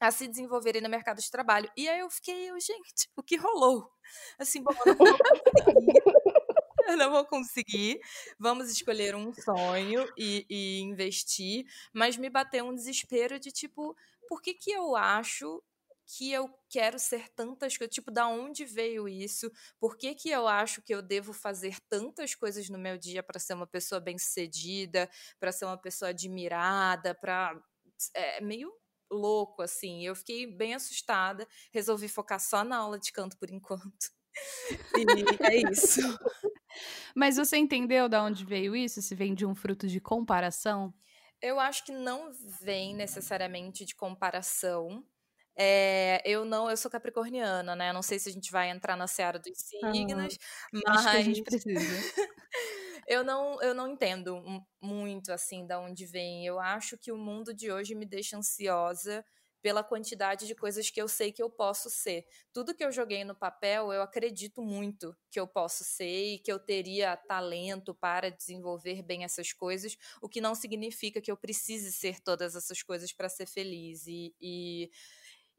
a se desenvolverem no mercado de trabalho. E aí eu fiquei, eu, gente, o que rolou? Assim, bom, eu não vou conseguir. eu não vou conseguir. Vamos escolher um sonho e, e investir. Mas me bateu um desespero de tipo, por que que eu acho que eu quero ser tantas coisas, tipo, da onde veio isso? Por que, que eu acho que eu devo fazer tantas coisas no meu dia para ser uma pessoa bem-sucedida, para ser uma pessoa admirada, para é meio louco assim. Eu fiquei bem assustada, resolvi focar só na aula de canto por enquanto. E é isso. Mas você entendeu da onde veio isso? Se vem de um fruto de comparação? Eu acho que não vem necessariamente de comparação, é, eu não, eu sou capricorniana, né? Não sei se a gente vai entrar na seara dos signos, ah, mas a gente precisa. eu não, eu não entendo muito assim da onde vem. Eu acho que o mundo de hoje me deixa ansiosa pela quantidade de coisas que eu sei que eu posso ser. Tudo que eu joguei no papel, eu acredito muito que eu posso ser e que eu teria talento para desenvolver bem essas coisas, o que não significa que eu precise ser todas essas coisas para ser feliz. E, e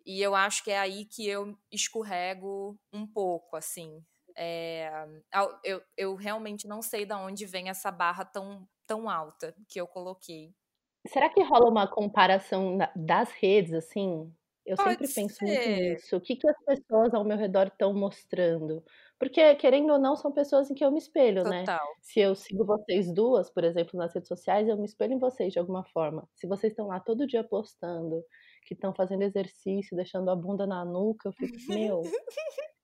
e eu acho que é aí que eu escorrego um pouco, assim. É, eu, eu realmente não sei de onde vem essa barra tão, tão alta que eu coloquei. Será que rola uma comparação das redes, assim? Eu Pode sempre penso ser. muito nisso. O que, que as pessoas ao meu redor estão mostrando? Porque, querendo ou não, são pessoas em que eu me espelho, né? Total. né? Se eu sigo vocês duas, por exemplo, nas redes sociais, eu me espelho em vocês de alguma forma. Se vocês estão lá todo dia postando, que estão fazendo exercício, deixando a bunda na nuca, eu fico, meu,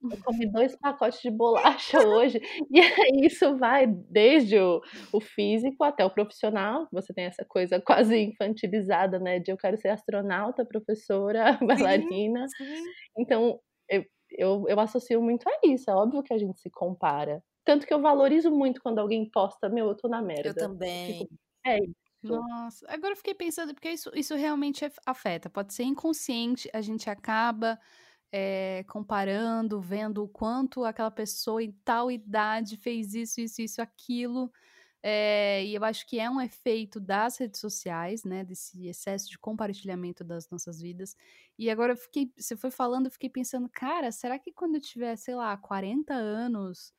eu comi dois pacotes de bolacha hoje. E aí isso vai desde o, o físico até o profissional. Você tem essa coisa quase infantilizada, né? De eu quero ser astronauta, professora, bailarina. Sim, sim. Então, eu, eu, eu associo muito a isso. É óbvio que a gente se compara. Tanto que eu valorizo muito quando alguém posta, meu, eu tô na merda. Eu também. Fico, é isso. Nossa, agora eu fiquei pensando, porque isso, isso realmente afeta. Pode ser inconsciente, a gente acaba é, comparando, vendo o quanto aquela pessoa em tal idade fez isso, isso, isso, aquilo. É, e eu acho que é um efeito das redes sociais, né? Desse excesso de compartilhamento das nossas vidas. E agora eu fiquei, você foi falando, eu fiquei pensando, cara, será que quando eu tiver, sei lá, 40 anos,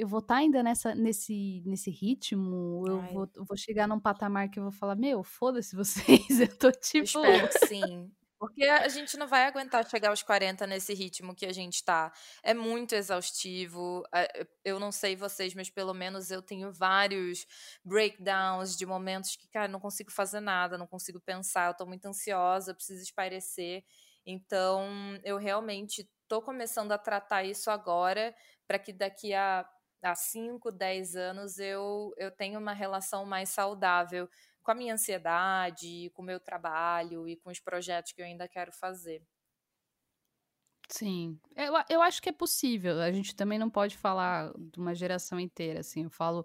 eu vou estar tá ainda nessa, nesse, nesse ritmo? Eu vou, eu vou chegar num patamar que eu vou falar, meu, foda-se vocês, eu tô tipo. Eu espero que sim. Porque a gente não vai aguentar chegar aos 40 nesse ritmo que a gente tá. É muito exaustivo. Eu não sei vocês, mas pelo menos eu tenho vários breakdowns de momentos que, cara, não consigo fazer nada, não consigo pensar, eu tô muito ansiosa, eu preciso espairecer. Então, eu realmente tô começando a tratar isso agora para que daqui a há 5, 10 anos eu, eu tenho uma relação mais saudável com a minha ansiedade, com o meu trabalho e com os projetos que eu ainda quero fazer. Sim, eu, eu acho que é possível. A gente também não pode falar de uma geração inteira, assim. Eu falo,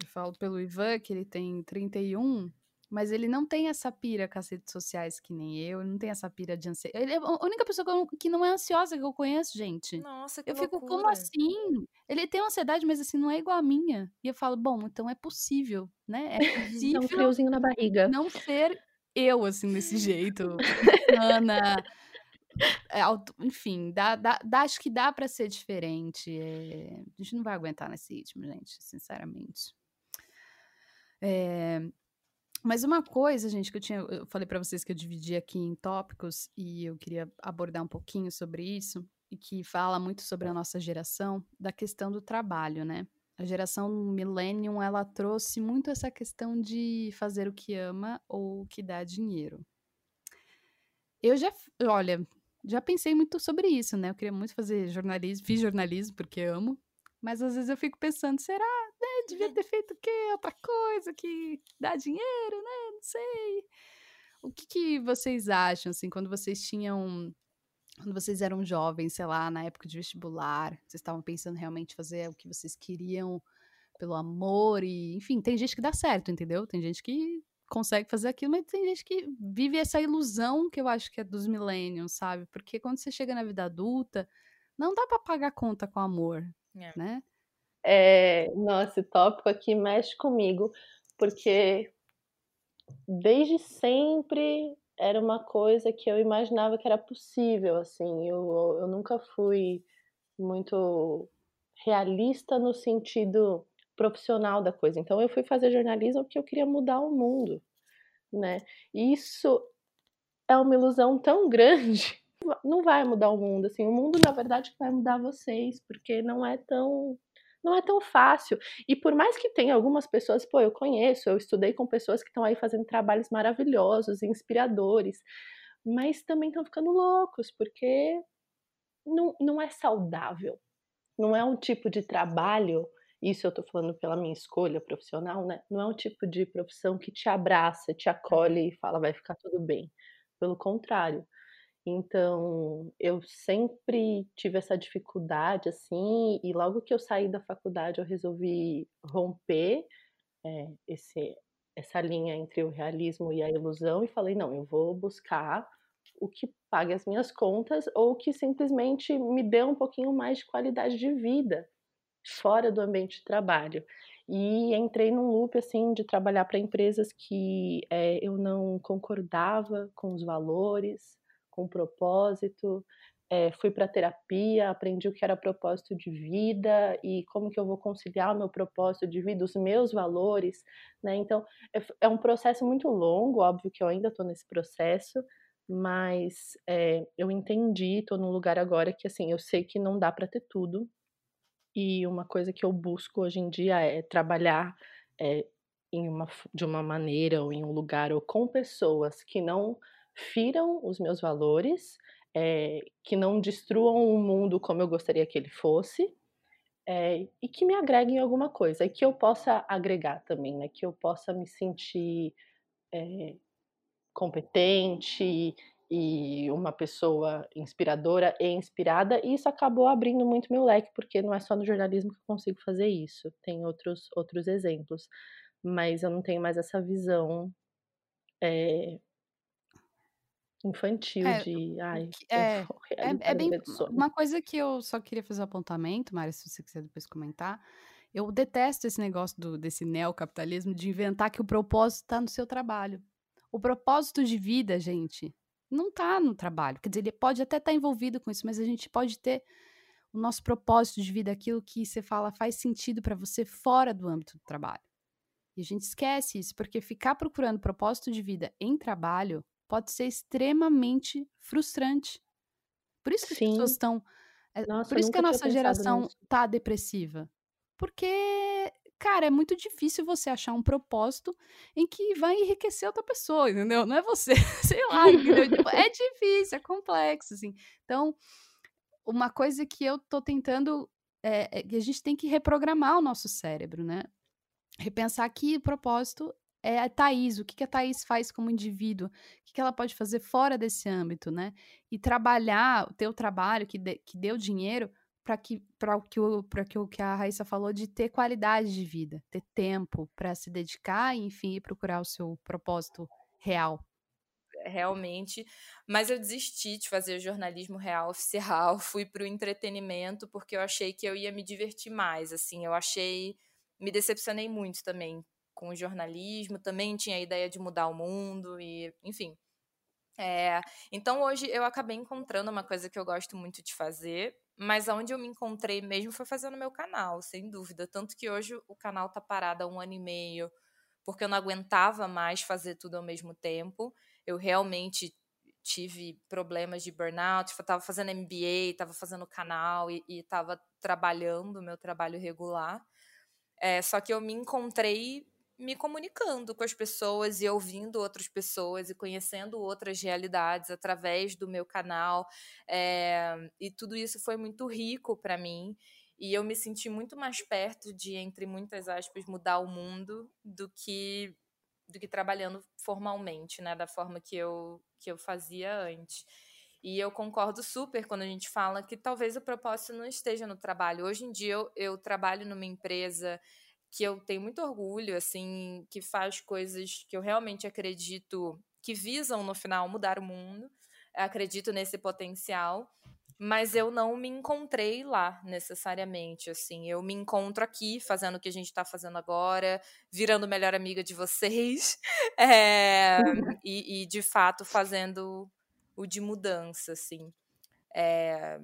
eu falo pelo Ivan, que ele tem 31, mas ele não tem essa pira com as redes sociais que nem eu, não tem essa pira de ansiedade. Ele é a única pessoa que não é ansiosa que eu conheço, gente. Nossa, que Eu loucura. fico, como assim? Ele tem ansiedade, mas assim, não é igual a minha. E eu falo, bom, então é possível, né? É possível. Um friozinho na barriga. Não ser eu, assim, desse jeito. Ana. É, enfim, dá, dá, dá, acho que dá para ser diferente. É, a gente não vai aguentar nesse ritmo, gente, sinceramente. É, mas uma coisa, gente, que eu tinha, eu falei para vocês que eu dividi aqui em tópicos e eu queria abordar um pouquinho sobre isso e que fala muito sobre a nossa geração, da questão do trabalho, né? A geração millennium, ela trouxe muito essa questão de fazer o que ama ou o que dá dinheiro. Eu já, olha, já pensei muito sobre isso, né? Eu queria muito fazer jornalismo, fiz jornalismo porque amo, mas às vezes eu fico pensando, será? Né? Devia ter feito o quê? Outra coisa que dá dinheiro, né? Não sei. O que, que vocês acham, assim, quando vocês tinham. Quando vocês eram jovens, sei lá, na época de vestibular, vocês estavam pensando realmente fazer o que vocês queriam pelo amor e, enfim, tem gente que dá certo, entendeu? Tem gente que consegue fazer aquilo, mas tem gente que vive essa ilusão que eu acho que é dos millennials, sabe? Porque quando você chega na vida adulta, não dá para pagar conta com amor, é. né? É, nossa, esse tópico aqui mexe comigo, porque desde sempre era uma coisa que eu imaginava que era possível, assim, eu, eu nunca fui muito realista no sentido profissional da coisa. Então eu fui fazer jornalismo porque eu queria mudar o mundo, né? E isso é uma ilusão tão grande. Não vai mudar o mundo, assim, o mundo na verdade vai mudar vocês, porque não é tão não é tão fácil. E por mais que tenha algumas pessoas, pô, eu conheço, eu estudei com pessoas que estão aí fazendo trabalhos maravilhosos, inspiradores, mas também estão ficando loucos, porque não, não é saudável. Não é um tipo de trabalho, isso eu estou falando pela minha escolha profissional, né? Não é um tipo de profissão que te abraça, te acolhe e fala, vai ficar tudo bem. Pelo contrário, então, eu sempre tive essa dificuldade, assim, e logo que eu saí da faculdade, eu resolvi romper é, esse, essa linha entre o realismo e a ilusão e falei: não, eu vou buscar o que pague as minhas contas ou que simplesmente me dê um pouquinho mais de qualidade de vida fora do ambiente de trabalho. E entrei num loop assim de trabalhar para empresas que é, eu não concordava com os valores, com propósito, é, fui para terapia, aprendi o que era propósito de vida e como que eu vou conciliar o meu propósito de vida, os meus valores, né? Então é, é um processo muito longo, óbvio que eu ainda estou nesse processo, mas é, eu entendi, estou num lugar agora que assim eu sei que não dá para ter tudo e uma coisa que eu busco hoje em dia é trabalhar é, em uma, de uma maneira ou em um lugar ou com pessoas que não firam os meus valores, é, que não destruam o mundo como eu gostaria que ele fosse, é, e que me agreguem alguma coisa, e que eu possa agregar também, né? Que eu possa me sentir é, competente e uma pessoa inspiradora e inspirada, e isso acabou abrindo muito meu leque, porque não é só no jornalismo que eu consigo fazer isso, tem outros, outros exemplos, mas eu não tenho mais essa visão é, infantil É, de, ai, é, é, realizar é bem uma coisa que eu só queria fazer um apontamento, Mari, se você quiser depois comentar. Eu detesto esse negócio do, desse neocapitalismo de inventar que o propósito está no seu trabalho. O propósito de vida, gente, não está no trabalho. Quer dizer, ele pode até estar envolvido com isso, mas a gente pode ter o nosso propósito de vida, aquilo que você fala faz sentido para você fora do âmbito do trabalho. E a gente esquece isso, porque ficar procurando propósito de vida em trabalho pode ser extremamente frustrante. Por isso que as pessoas Sim. estão. é, Nossa, por isso que a nossa geração nisso. tá depressiva. Porque, cara, é muito difícil você achar um propósito em que vai enriquecer outra pessoa, entendeu? Não é você, sei lá? Tipo, é difícil, é complexo, assim. Então, uma coisa que eu tô tentando é, é que a gente tem que reprogramar o nosso cérebro, né? Repensar que o propósito é a Thaís, o que, a Thaís faz como indivíduo, o que, ela pode fazer fora desse âmbito, né? E trabalhar o teu trabalho que, de, que deu dinheiro para que para o que para que o que a Raíssa falou de ter qualidade de vida, ter tempo para se dedicar, enfim, e procurar o seu propósito real. realmente. Mas eu desisti de fazer jornalismo real oficial, fui para o entretenimento porque eu achei que eu ia me divertir mais. Assim, eu achei, me decepcionei muito também com o jornalismo. Também tinha a ideia de mudar o mundo e, enfim. É, então hoje eu acabei encontrando uma coisa que eu gosto muito de fazer, mas onde eu me encontrei mesmo foi fazendo meu canal, sem dúvida. Tanto que hoje o canal tá parado há um ano e meio, porque eu não aguentava mais fazer tudo ao mesmo tempo. Eu realmente tive problemas de burnout, estava fazendo MBA, estava fazendo canal e estava trabalhando meu trabalho regular. É, só que eu me encontrei me comunicando com as pessoas e ouvindo outras pessoas e conhecendo outras realidades através do meu canal. É, e tudo isso foi muito rico para mim. E eu me senti muito mais perto de, entre muitas aspas, mudar o mundo do que do que trabalhando formalmente, né, da forma que eu que eu fazia antes. E eu concordo super quando a gente fala que talvez o propósito não esteja no trabalho. Hoje em dia eu, eu trabalho numa empresa que eu tenho muito orgulho, assim, que faz coisas que eu realmente acredito que visam no final mudar o mundo. Acredito nesse potencial, mas eu não me encontrei lá necessariamente, assim. Eu me encontro aqui fazendo o que a gente está fazendo agora, virando melhor amiga de vocês, é, e, e, de fato fazendo o de mudança, assim. É,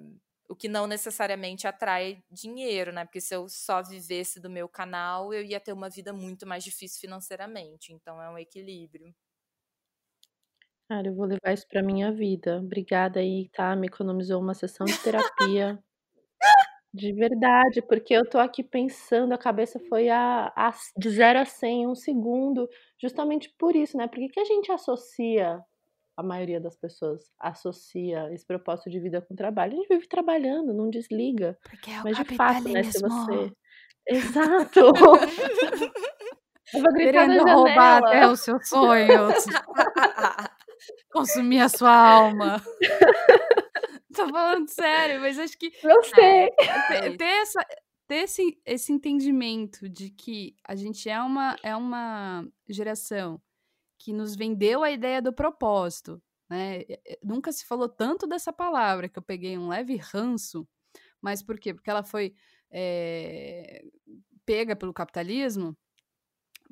o que não necessariamente atrai dinheiro, né? Porque se eu só vivesse do meu canal, eu ia ter uma vida muito mais difícil financeiramente. Então é um equilíbrio. Cara, eu vou levar isso pra minha vida. Obrigada aí, tá? Me economizou uma sessão de terapia. De verdade, porque eu tô aqui pensando, a cabeça foi a, a de 0 a 100 em um segundo, justamente por isso, né? Por que, que a gente associa a maioria das pessoas associa esse propósito de vida com trabalho. A gente vive trabalhando, não desliga. Porque é o Mas de fato, né, se você. Exato! Eu vou gritar Querendo roubar até os seus sonhos, consumir a sua alma. Tô falando sério, mas acho que Eu sei. ter, ter essa, ter esse, esse entendimento de que a gente é uma, é uma geração que nos vendeu a ideia do propósito, né? Nunca se falou tanto dessa palavra que eu peguei um leve ranço, mas por quê? Porque ela foi é, pega pelo capitalismo,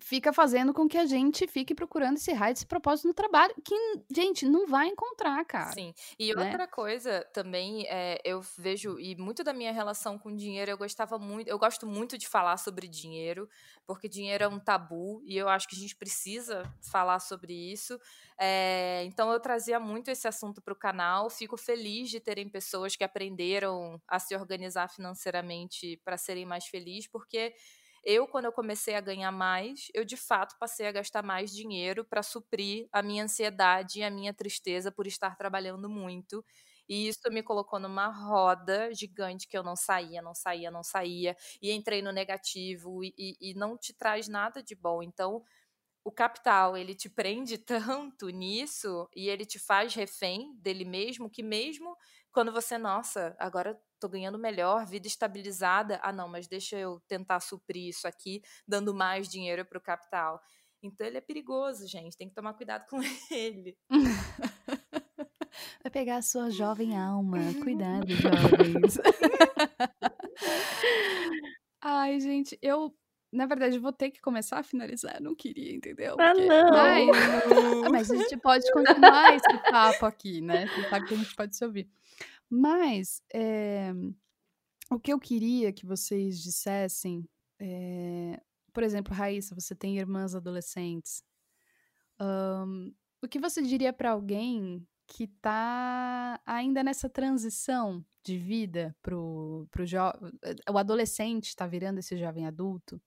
fica fazendo com que a gente fique procurando esse raio, esse propósito no trabalho, que, gente, não vai encontrar, cara. Sim. E né? outra coisa também, é, eu vejo, e muito da minha relação com dinheiro, eu gostava muito, eu gosto muito de falar sobre dinheiro, porque dinheiro é um tabu, e eu acho que a gente precisa falar sobre isso. É, então eu trazia muito esse assunto para o canal. Fico feliz de terem pessoas que aprenderam a se organizar financeiramente para serem mais felizes, porque eu, quando eu comecei a ganhar mais, eu de fato passei a gastar mais dinheiro para suprir a minha ansiedade e a minha tristeza por estar trabalhando muito. E isso me colocou numa roda gigante que eu não saía, não saía, não saía, e entrei no negativo e, e, e não te traz nada de bom. Então, o capital ele te prende tanto nisso e ele te faz refém dele mesmo que mesmo quando você, nossa, agora tô ganhando melhor, vida estabilizada, ah não, mas deixa eu tentar suprir isso aqui, dando mais dinheiro para o capital. Então ele é perigoso, gente, tem que tomar cuidado com ele. Vai pegar a sua jovem alma. Cuidado, jovens. Ai, gente, eu na verdade, vou ter que começar a finalizar. Eu não queria, entendeu? Ah, Porque... Ah, não! Mas... mas a gente pode continuar esse papo aqui, né? Você sabe que a gente pode se ouvir. Mas é... o que eu queria que vocês dissessem, é... por exemplo, Raíssa, você tem irmãs adolescentes. Um... o que você diria para alguém que está ainda nessa transição de vida pro, pro o adolescente está virando esse jovem adulto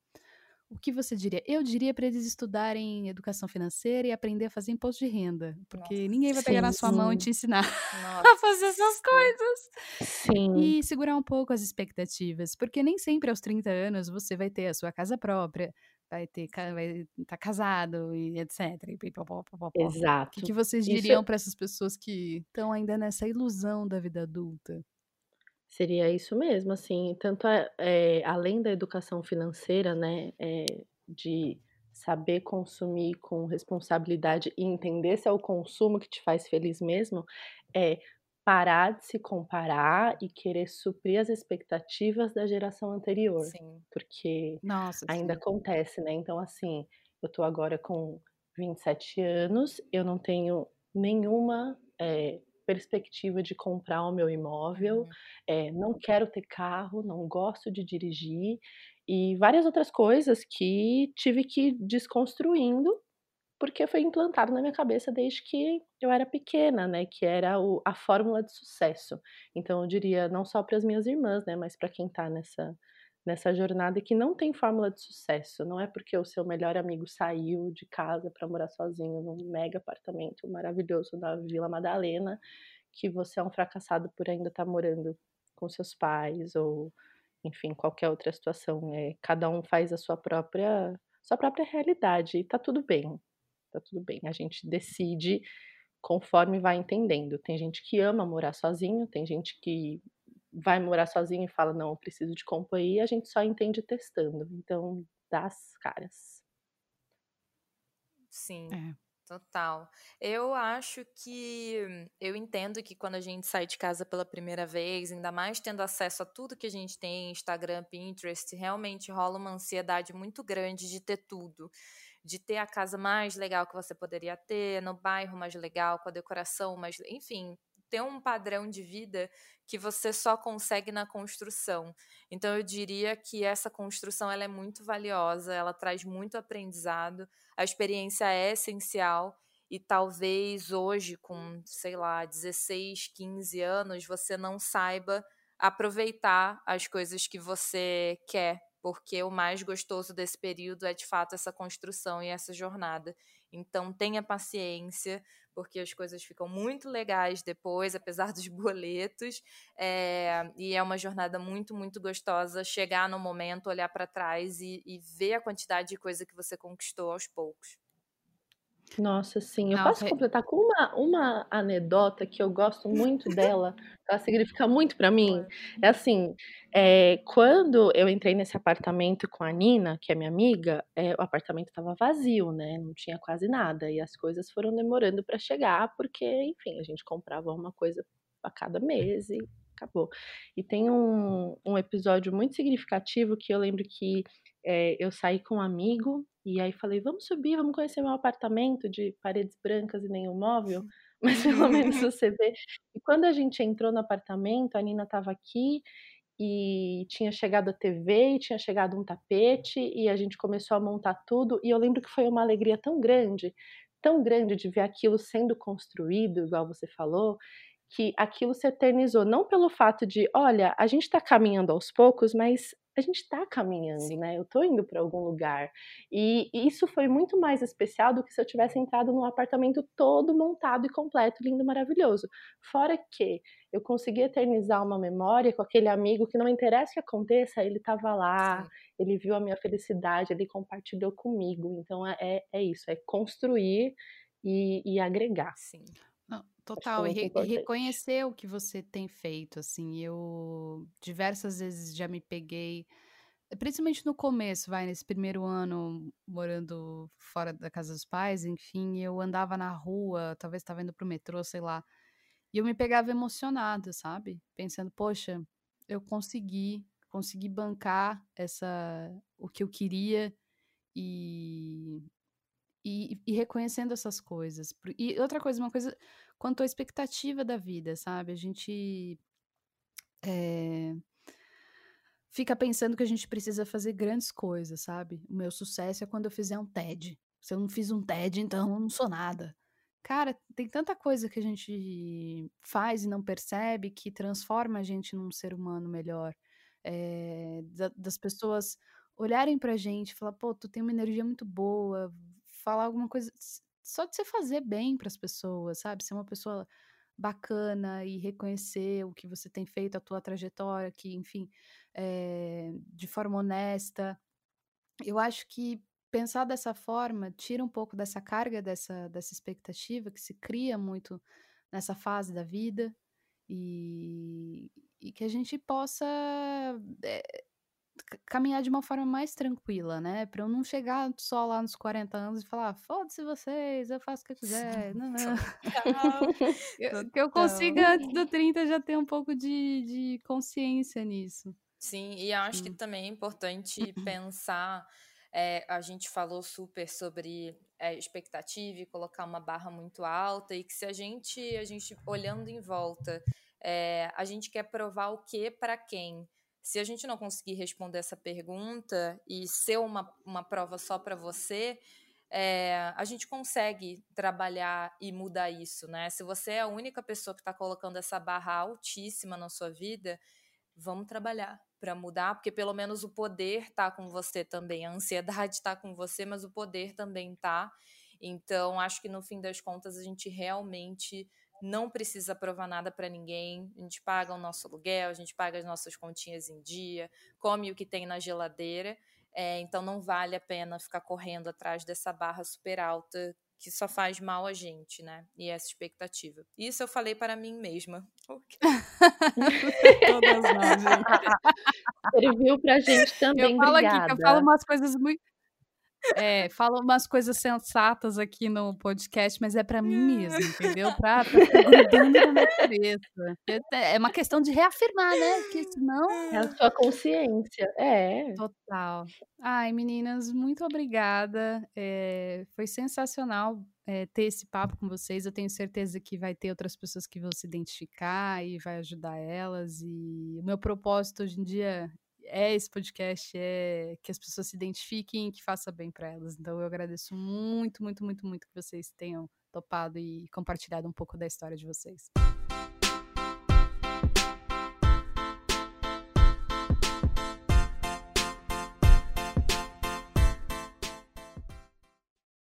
o que você diria? Eu diria para eles estudarem educação financeira e aprender a fazer imposto de renda, porque Nossa, ninguém vai pegar sim, na sua sim. mão e te ensinar Nossa, a fazer essas coisas. Sim. E segurar um pouco as expectativas, porque nem sempre aos 30 anos você vai ter a sua casa própria, vai ter vai estar tá casado e etc. Exato. O que, que vocês diriam Isso... para essas pessoas que estão ainda nessa ilusão da vida adulta? Seria isso mesmo, assim, tanto é, além da educação financeira, né, é, de saber consumir com responsabilidade e entender se é o consumo que te faz feliz mesmo, é parar de se comparar e querer suprir as expectativas da geração anterior. Sim. Porque Nossa, ainda sim. acontece, né? Então, assim, eu tô agora com 27 anos, eu não tenho nenhuma é, perspectiva de comprar o meu imóvel, uhum. é, não quero ter carro, não gosto de dirigir e várias outras coisas que tive que ir desconstruindo porque foi implantado na minha cabeça desde que eu era pequena, né, que era o, a fórmula de sucesso. Então eu diria não só para as minhas irmãs, né, mas para quem está nessa nessa jornada que não tem fórmula de sucesso. Não é porque o seu melhor amigo saiu de casa para morar sozinho num mega apartamento maravilhoso na Vila Madalena que você é um fracassado por ainda estar tá morando com seus pais ou enfim qualquer outra situação. É, cada um faz a sua própria sua própria realidade e tá tudo bem. Tá tudo bem. A gente decide conforme vai entendendo. Tem gente que ama morar sozinho, tem gente que vai morar sozinho e fala, não, eu preciso de companhia, a gente só entende testando. Então, dá as caras. Sim. É. Total. Eu acho que eu entendo que quando a gente sai de casa pela primeira vez, ainda mais tendo acesso a tudo que a gente tem, Instagram, Pinterest, realmente rola uma ansiedade muito grande de ter tudo. De ter a casa mais legal que você poderia ter, no bairro mais legal, com a decoração mais. Enfim, ter um padrão de vida que você só consegue na construção. Então eu diria que essa construção ela é muito valiosa, ela traz muito aprendizado, a experiência é essencial e talvez hoje com, sei lá, 16, 15 anos, você não saiba aproveitar as coisas que você quer, porque o mais gostoso desse período é de fato essa construção e essa jornada. Então tenha paciência, porque as coisas ficam muito legais depois, apesar dos boletos. É, e é uma jornada muito, muito gostosa chegar no momento, olhar para trás e, e ver a quantidade de coisa que você conquistou aos poucos. Nossa, sim. Eu posso completar com uma, uma anedota que eu gosto muito dela, ela significa muito para mim. É assim, é, quando eu entrei nesse apartamento com a Nina, que é minha amiga, é, o apartamento estava vazio, né? Não tinha quase nada. E as coisas foram demorando para chegar, porque, enfim, a gente comprava uma coisa a cada mês e acabou. E tem um, um episódio muito significativo que eu lembro que é, eu saí com um amigo e aí falei, vamos subir, vamos conhecer meu apartamento de paredes brancas e nenhum móvel. Mas pelo menos você vê. E quando a gente entrou no apartamento, a Nina estava aqui e tinha chegado a TV, e tinha chegado um tapete, e a gente começou a montar tudo. E eu lembro que foi uma alegria tão grande, tão grande de ver aquilo sendo construído, igual você falou, que aquilo se eternizou. Não pelo fato de, olha, a gente está caminhando aos poucos, mas a gente está caminhando, Sim. né? Eu estou indo para algum lugar. E, isso foi muito mais especial do que se eu tivesse entrado num apartamento todo montado e completo, lindo, maravilhoso. Fora que eu consegui eternizar uma memória com aquele amigo que não interessa o que aconteça, ele estava lá, Sim. ele viu a minha felicidade, ele compartilhou comigo. Então é, é, é isso, é construir e, e agregar. Sim. Não, total, e, re, reconhecer o que você tem feito, assim, eu diversas vezes já me peguei, principalmente no começo, vai, nesse primeiro ano morando fora da casa dos pais, enfim, eu andava na rua, talvez estava indo pro metrô, sei lá, e eu me pegava emocionada, sabe? Pensando, poxa, eu consegui, consegui bancar essa, o que eu queria e e, e, reconhecendo essas coisas. E outra coisa, uma coisa quanto à expectativa da vida, sabe? A gente é, fica pensando que a gente precisa fazer grandes coisas, sabe? O meu sucesso é quando eu fizer um TED. Se eu não fiz um TED, então eu não sou nada. Cara, tem tanta coisa que a gente faz e não percebe que transforma a gente num ser humano melhor. É, das pessoas olharem pra gente e falar, pô, tu tem uma energia muito boa, falar alguma coisa. Só de você fazer bem para as pessoas, sabe? Ser uma pessoa bacana e reconhecer o que você tem feito, a tua trajetória, que, enfim, é, de forma honesta. Eu acho que pensar dessa forma tira um pouco dessa carga, dessa, dessa expectativa que se cria muito nessa fase da vida e, e que a gente possa é, caminhar de uma forma mais tranquila, né? Pra eu não chegar só lá nos 40 anos e falar, foda-se vocês, eu faço o que eu quiser. Não, não. que eu consiga, antes do 30, já ter um pouco de, de consciência nisso. Sim, e acho que também é importante pensar. É, a gente falou super sobre é, expectativa e colocar uma barra muito alta, e que se a gente, a gente olhando em volta, é, a gente quer provar o que para quem? Se a gente não conseguir responder essa pergunta e ser uma, uma prova só para você, é, a gente consegue trabalhar e mudar isso, né? Se você é a única pessoa que está colocando essa barra altíssima na sua vida, vamos trabalhar para mudar, porque pelo menos o poder está com você também. A ansiedade está com você, mas o poder também está. Então, acho que no fim das contas a gente realmente não precisa provar nada para ninguém. A gente paga o nosso aluguel, a gente paga as nossas continhas em dia, come o que tem na geladeira. É, então não vale a pena ficar correndo atrás dessa barra super alta que só faz mal a gente, né? E essa expectativa. Isso eu falei para mim mesma. Todas nós, gente. viu pra gente também. Eu falo Obrigada. aqui que eu falo umas coisas muito é, fala umas coisas sensatas aqui no podcast, mas é para mim mesmo, entendeu? Pra, pra grudando na minha cabeça. É, é uma questão de reafirmar, né? Porque senão. É a sua consciência. É. Total. Ai, meninas, muito obrigada. É, foi sensacional é, ter esse papo com vocês. Eu tenho certeza que vai ter outras pessoas que vão se identificar e vai ajudar elas. E o meu propósito hoje em dia é esse podcast, é que as pessoas se identifiquem e que faça bem para elas. Então eu agradeço muito, muito, muito, muito que vocês tenham topado e compartilhado um pouco da história de vocês.